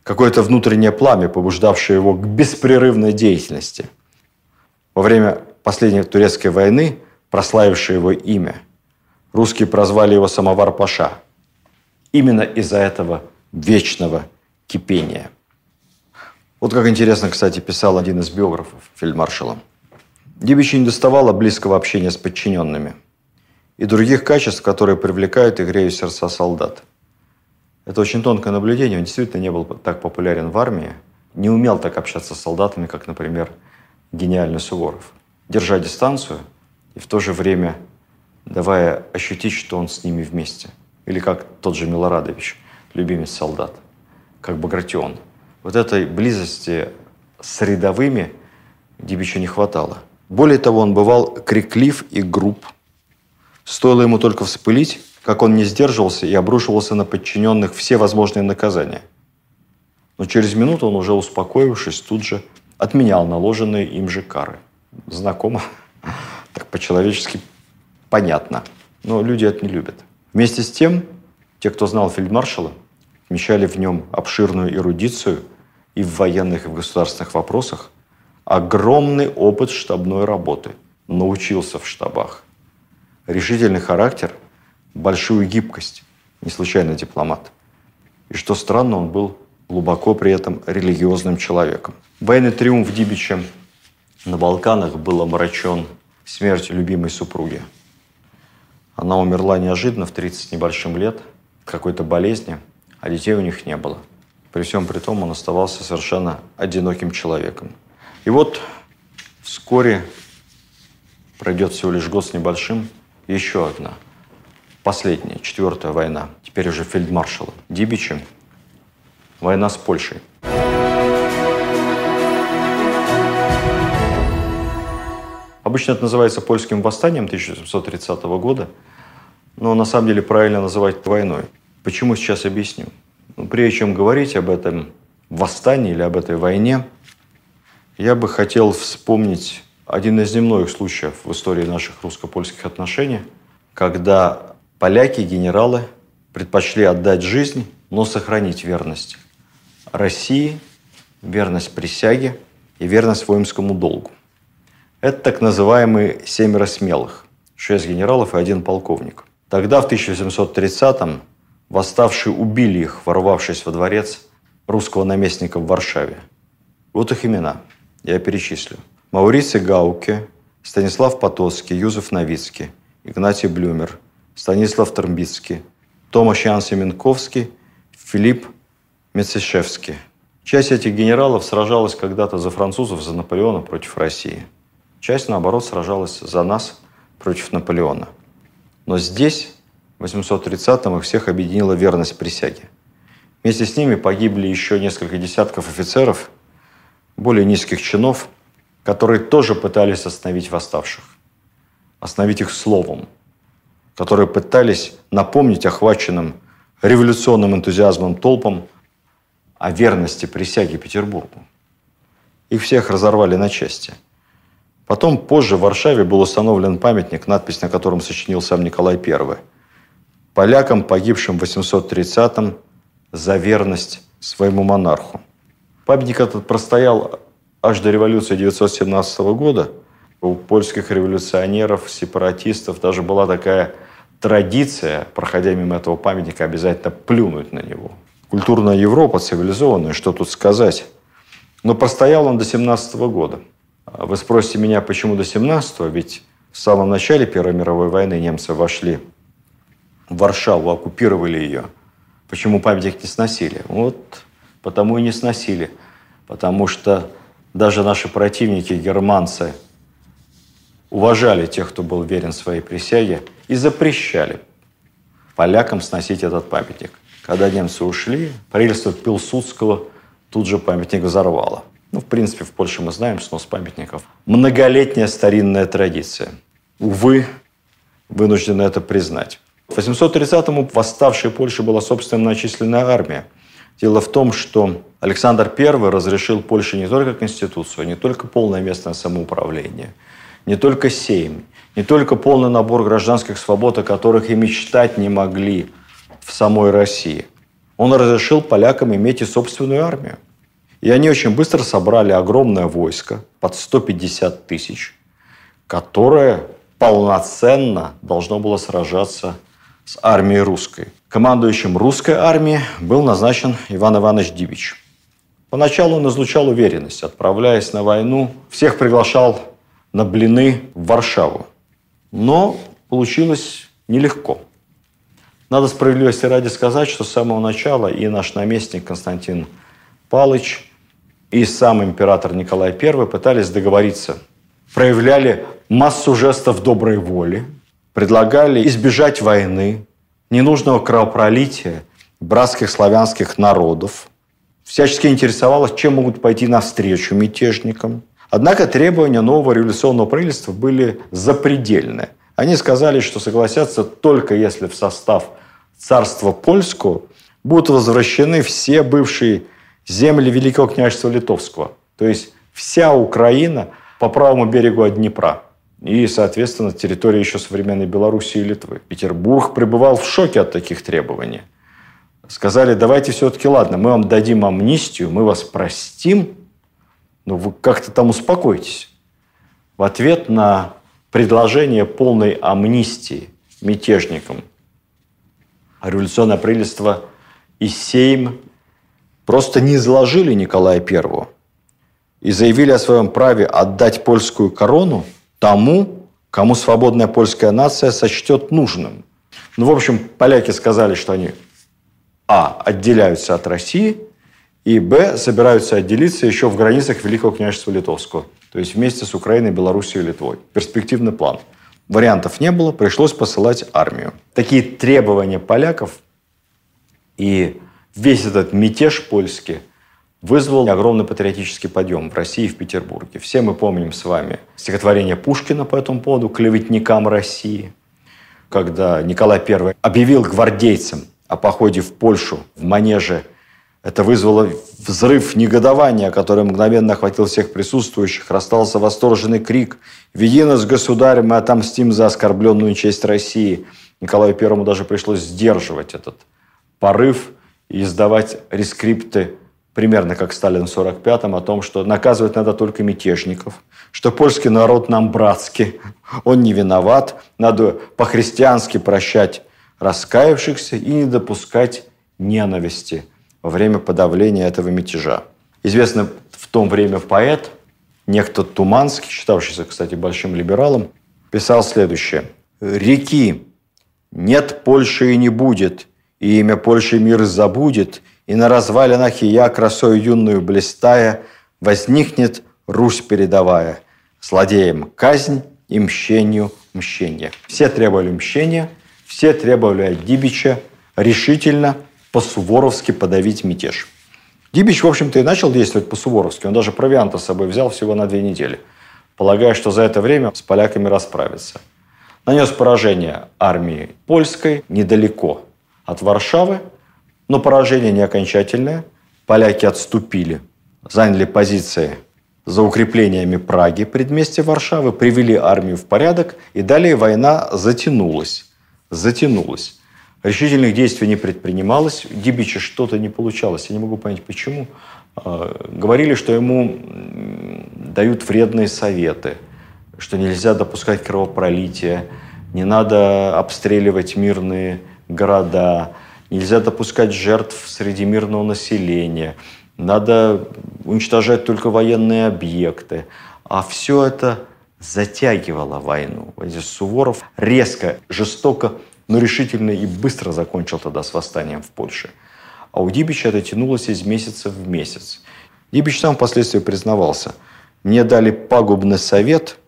какое-то внутреннее пламя, побуждавшее его к беспрерывной деятельности. Во время последней турецкой войны, прославившей его имя, русские прозвали его «Самовар Паша». Именно из-за этого вечного кипения. Вот как интересно, кстати, писал один из биографов фельдмаршала. Дибичу не доставало близкого общения с подчиненными и других качеств, которые привлекают и греют сердца солдат. Это очень тонкое наблюдение. Он действительно не был так популярен в армии, не умел так общаться с солдатами, как, например, гениальный Суворов. Держа дистанцию и в то же время давая ощутить, что он с ними вместе. Или как тот же Милорадович, любимец солдат, как Багратион. Вот этой близости с рядовыми Дибичу не хватало. Более того, он бывал криклив и груб. Стоило ему только вспылить, как он не сдерживался и обрушивался на подчиненных все возможные наказания. Но через минуту он уже успокоившись, тут же отменял наложенные им же кары. Знакомо, так по-человечески понятно. Но люди это не любят. Вместе с тем, те, кто знал фельдмаршала, отмечали в нем обширную эрудицию и в военных, и в государственных вопросах, огромный опыт штабной работы, научился в штабах, решительный характер, большую гибкость, не случайно дипломат. И что странно, он был глубоко при этом религиозным человеком. Военный триумф Дибича на Балканах был омрачен смертью любимой супруги. Она умерла неожиданно в 30 небольшим лет, в какой-то болезни, а детей у них не было. При всем при том он оставался совершенно одиноким человеком. И вот вскоре пройдет всего лишь год с небольшим, еще одна, последняя, четвертая война, теперь уже фельдмаршала Дибича, война с Польшей. Обычно это называется польским восстанием 1730 года, но на самом деле правильно называть войной. Почему сейчас объясню. Ну, прежде чем говорить об этом восстании или об этой войне, я бы хотел вспомнить один из немногих случаев в истории наших русско-польских отношений, когда поляки, генералы, предпочли отдать жизнь, но сохранить верность России, верность присяге и верность воинскому долгу. Это так называемые «семеро смелых», шесть генералов и один полковник. Тогда, в 1730-м, восставшие убили их, ворвавшись во дворец русского наместника в Варшаве. Вот их имена, я перечислю. Мауриций Гауке, Станислав Потоцкий, Юзеф Новицкий, Игнатий Блюмер, Станислав Тромбицкий, Томаш Ян Семенковский, Филипп Мецишевский. Часть этих генералов сражалась когда-то за французов, за Наполеона против России. Часть, наоборот, сражалась за нас против Наполеона. Но здесь, в 830-м, их всех объединила верность присяге. Вместе с ними погибли еще несколько десятков офицеров, более низких чинов, которые тоже пытались остановить восставших. Остановить их словом. Которые пытались напомнить охваченным революционным энтузиазмом толпам о верности присяге Петербургу. Их всех разорвали на части. Потом, позже, в Варшаве был установлен памятник, надпись на котором сочинил сам Николай I. Полякам, погибшим в 830-м за верность своему монарху. Памятник этот простоял аж до революции 1917 года. У польских революционеров, сепаратистов даже была такая традиция, проходя мимо этого памятника, обязательно плюнуть на него – Культурная Европа, цивилизованная, что тут сказать. Но простоял он до 17 года. А вы спросите меня, почему до 17 Ведь в самом начале Первой мировой войны немцы вошли в Варшаву, оккупировали ее. Почему памятник не сносили? Вот потому и не сносили. Потому что даже наши противники, германцы, уважали тех, кто был верен своей присяге, и запрещали полякам сносить этот памятник. Когда немцы ушли, правительство Пилсудского тут же памятник взорвало. Ну, в принципе, в Польше мы знаем, снос памятников. Многолетняя старинная традиция. Увы, вынуждены это признать. В 830-му в восставшей Польше была собственная многочисленная армия. Дело в том, что Александр I разрешил Польше не только конституцию, не только полное местное самоуправление, не только сейм, не только полный набор гражданских свобод, о которых и мечтать не могли в самой России. Он разрешил полякам иметь и собственную армию. И они очень быстро собрали огромное войско под 150 тысяч, которое полноценно должно было сражаться с армией русской. Командующим русской армией был назначен Иван Иванович Дивич. Поначалу он излучал уверенность, отправляясь на войну, всех приглашал на блины в Варшаву. Но получилось нелегко. Надо справедливости ради сказать, что с самого начала и наш наместник Константин Палыч, и сам император Николай I пытались договориться. Проявляли массу жестов доброй воли, предлагали избежать войны, ненужного кровопролития братских славянских народов, всячески интересовалась, чем могут пойти навстречу мятежникам. Однако требования нового революционного правительства были запредельные. Они сказали, что согласятся только если в состав царства польского будут возвращены все бывшие земли Великого княжества Литовского. То есть вся Украина по правому берегу от Днепра. И, соответственно, территория еще современной Белоруссии и Литвы. Петербург пребывал в шоке от таких требований. Сказали, давайте все-таки, ладно, мы вам дадим амнистию, мы вас простим, но вы как-то там успокойтесь. В ответ на предложение полной амнистии мятежникам революционное правительство и Сейм просто не изложили Николая I и заявили о своем праве отдать польскую корону тому, кому свободная польская нация сочтет нужным. Ну, в общем, поляки сказали, что они а. отделяются от России, и б. собираются отделиться еще в границах Великого княжества Литовского, то есть вместе с Украиной, Белоруссией и Литвой. Перспективный план. Вариантов не было, пришлось посылать армию. Такие требования поляков и весь этот мятеж польский – вызвал огромный патриотический подъем в России и в Петербурге. Все мы помним с вами стихотворение Пушкина по этому поводу «Клеветникам России», когда Николай I объявил гвардейцам о походе в Польшу в манеже. Это вызвало взрыв негодования, который мгновенно охватил всех присутствующих. Расстался восторженный крик «Веди нас, государь, мы отомстим за оскорбленную честь России». Николаю Первому даже пришлось сдерживать этот порыв и издавать рескрипты примерно как Сталин в 45-м, о том, что наказывать надо только мятежников, что польский народ нам братский, он не виноват, надо по-христиански прощать раскаявшихся и не допускать ненависти во время подавления этого мятежа. Известный в то время поэт, некто Туманский, считавшийся, кстати, большим либералом, писал следующее. «Реки нет Польши и не будет, и имя Польши мир забудет, и на развалинах я красою юную блистая, возникнет Русь передовая, злодеям казнь и мщению мщение. Все требовали мщения, все требовали от Дибича решительно по-суворовски подавить мятеж. Дибич, в общем-то, и начал действовать по-суворовски. Он даже провианта с собой взял всего на две недели, полагая, что за это время с поляками расправится. Нанес поражение армии польской недалеко от Варшавы, но поражение не окончательное. Поляки отступили, заняли позиции за укреплениями Праги, предместья Варшавы, привели армию в порядок, и далее война затянулась. Затянулась. Решительных действий не предпринималось. Дибича что-то не получалось. Я не могу понять, почему. А, говорили, что ему дают вредные советы, что нельзя допускать кровопролитие, не надо обстреливать мирные города, нельзя допускать жертв среди мирного населения, надо уничтожать только военные объекты. А все это затягивало войну. Суворов резко, жестоко, но решительно и быстро закончил тогда с восстанием в Польше. А у Дибича это тянулось из месяца в месяц. Дибич сам впоследствии признавался. Мне дали пагубный совет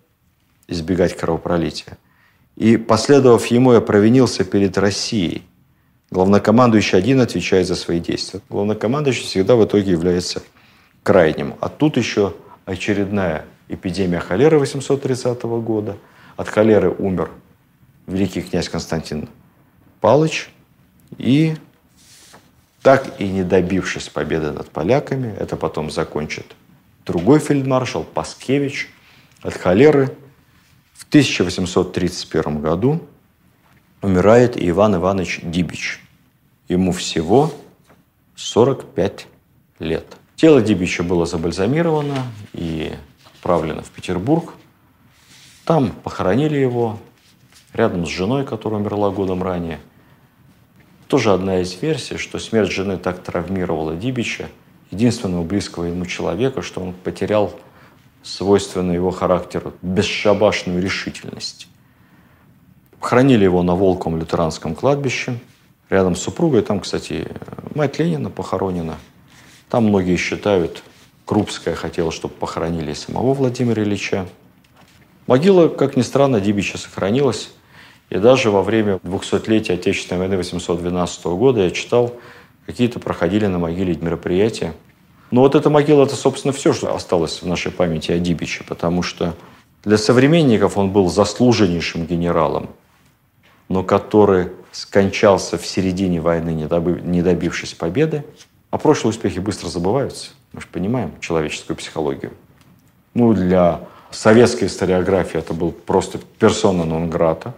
избегать кровопролития. И, последовав ему, я провинился перед Россией – Главнокомандующий один отвечает за свои действия. Главнокомандующий всегда в итоге является крайним. А тут еще очередная эпидемия холеры 830 года. От холеры умер великий князь Константин Палыч. И так и не добившись победы над поляками, это потом закончит другой фельдмаршал Паскевич от холеры в 1831 году умирает Иван Иванович Дибич. Ему всего 45 лет. Тело Дибича было забальзамировано и отправлено в Петербург. Там похоронили его рядом с женой, которая умерла годом ранее. Тоже одна из версий, что смерть жены так травмировала Дибича, единственного близкого ему человека, что он потерял свойственную его характеру бесшабашную решительность. Хранили его на Волком лютеранском кладбище, рядом с супругой. Там, кстати, мать Ленина похоронена. Там многие считают, Крупская хотела, чтобы похоронили самого Владимира Ильича. Могила, как ни странно, Дибича сохранилась. И даже во время 200-летия Отечественной войны 812 года я читал, какие-то проходили на могиле мероприятия. Но вот эта могила – это, собственно, все, что осталось в нашей памяти о Дибиче, потому что для современников он был заслуженнейшим генералом, но который скончался в середине войны, не добившись победы. А прошлые успехи быстро забываются. Мы же понимаем человеческую психологию. Ну, для советской историографии это был просто персона нон-грата,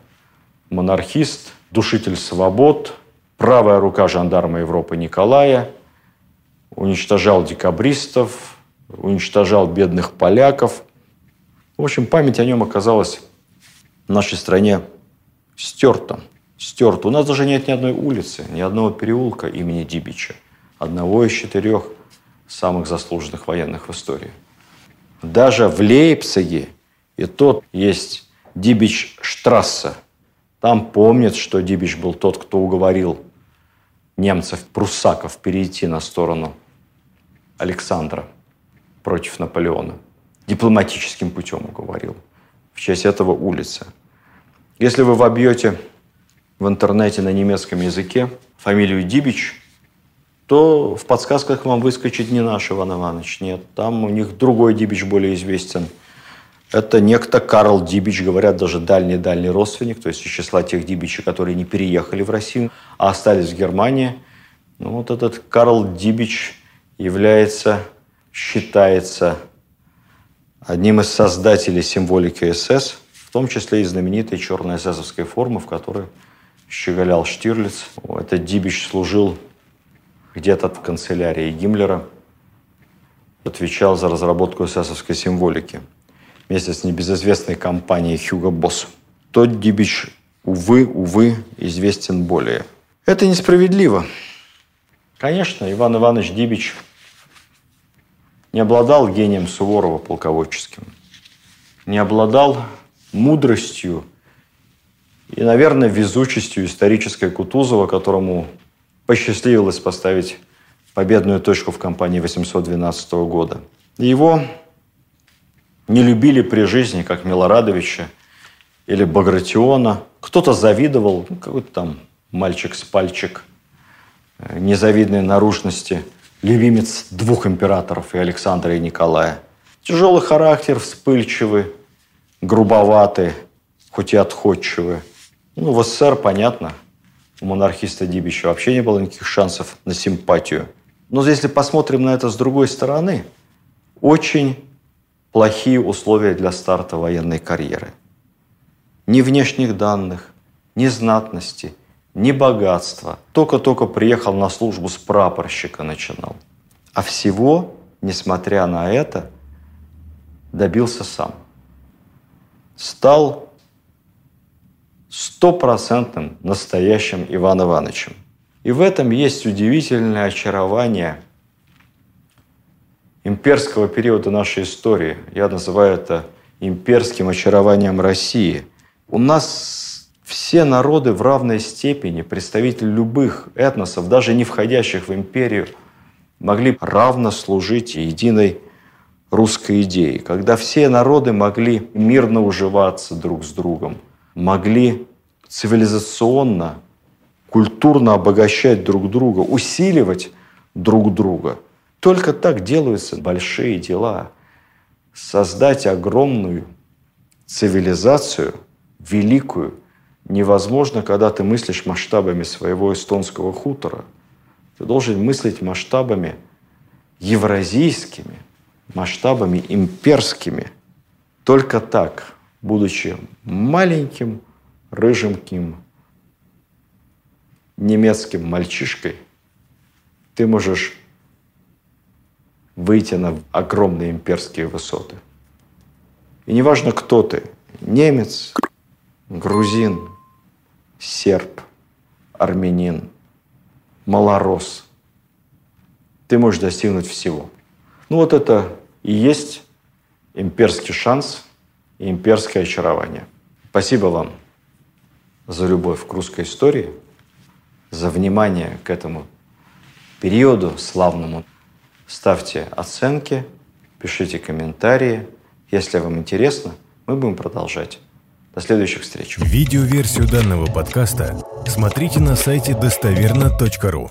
монархист, душитель свобод, правая рука жандарма Европы Николая, уничтожал декабристов, уничтожал бедных поляков. В общем, память о нем оказалась в нашей стране стерта. Стерта. У нас даже нет ни одной улицы, ни одного переулка имени Дибича. Одного из четырех самых заслуженных военных в истории. Даже в Лейпциге и тот есть Дибич Штрассе. Там помнят, что Дибич был тот, кто уговорил немцев, пруссаков перейти на сторону Александра против Наполеона. Дипломатическим путем уговорил. В честь этого улица. Если вы вобьете в интернете на немецком языке фамилию Дибич, то в подсказках вам выскочит не наш Иван Иванович. Нет, там у них другой Дибич более известен. Это некто Карл Дибич, говорят, даже дальний-дальний родственник, то есть из числа тех Дибичей, которые не переехали в Россию, а остались в Германии. Ну, вот этот Карл Дибич является, считается одним из создателей символики СС, в том числе и знаменитой черной эсэсовской формы, в которой щеголял Штирлиц. Этот Дибич служил где-то в канцелярии Гиммлера, отвечал за разработку эсэсовской символики вместе с небезызвестной компанией Хьюго Босс. Тот Дибич, увы, увы, известен более. Это несправедливо. Конечно, Иван Иванович Дибич не обладал гением Суворова полководческим, не обладал мудростью и, наверное, везучестью исторической Кутузова, которому посчастливилось поставить победную точку в кампании 812 года. Его не любили при жизни, как Милорадовича или Багратиона. Кто-то завидовал, ну, какой-то там мальчик с пальчик э, незавидной наружности – любимец двух императоров, и Александра, и Николая. Тяжелый характер, вспыльчивый, грубоватый, хоть и отходчивый. Ну, в СССР, понятно, у монархиста Дибича вообще не было никаких шансов на симпатию. Но если посмотрим на это с другой стороны, очень плохие условия для старта военной карьеры. Ни внешних данных, ни знатности – ни богатства. Только-только приехал на службу с прапорщика начинал. А всего, несмотря на это, добился сам. Стал стопроцентным настоящим Иван Ивановичем. И в этом есть удивительное очарование имперского периода нашей истории. Я называю это имперским очарованием России. У нас все народы в равной степени, представители любых этносов, даже не входящих в империю, могли равно служить единой русской идее, когда все народы могли мирно уживаться друг с другом, могли цивилизационно, культурно обогащать друг друга, усиливать друг друга. Только так делаются большие дела. Создать огромную цивилизацию, великую – невозможно, когда ты мыслишь масштабами своего эстонского хутора. Ты должен мыслить масштабами евразийскими, масштабами имперскими. Только так, будучи маленьким, рыженьким немецким мальчишкой, ты можешь выйти на огромные имперские высоты. И неважно, кто ты – немец, грузин, серб, армянин, малорос – ты можешь достигнуть всего. Ну вот это и есть имперский шанс и имперское очарование. Спасибо вам за любовь к русской истории, за внимание к этому периоду славному. Ставьте оценки, пишите комментарии. Если вам интересно, мы будем продолжать. До следующих встреч. Видеоверсию данного подкаста смотрите на сайте достоверно.ру.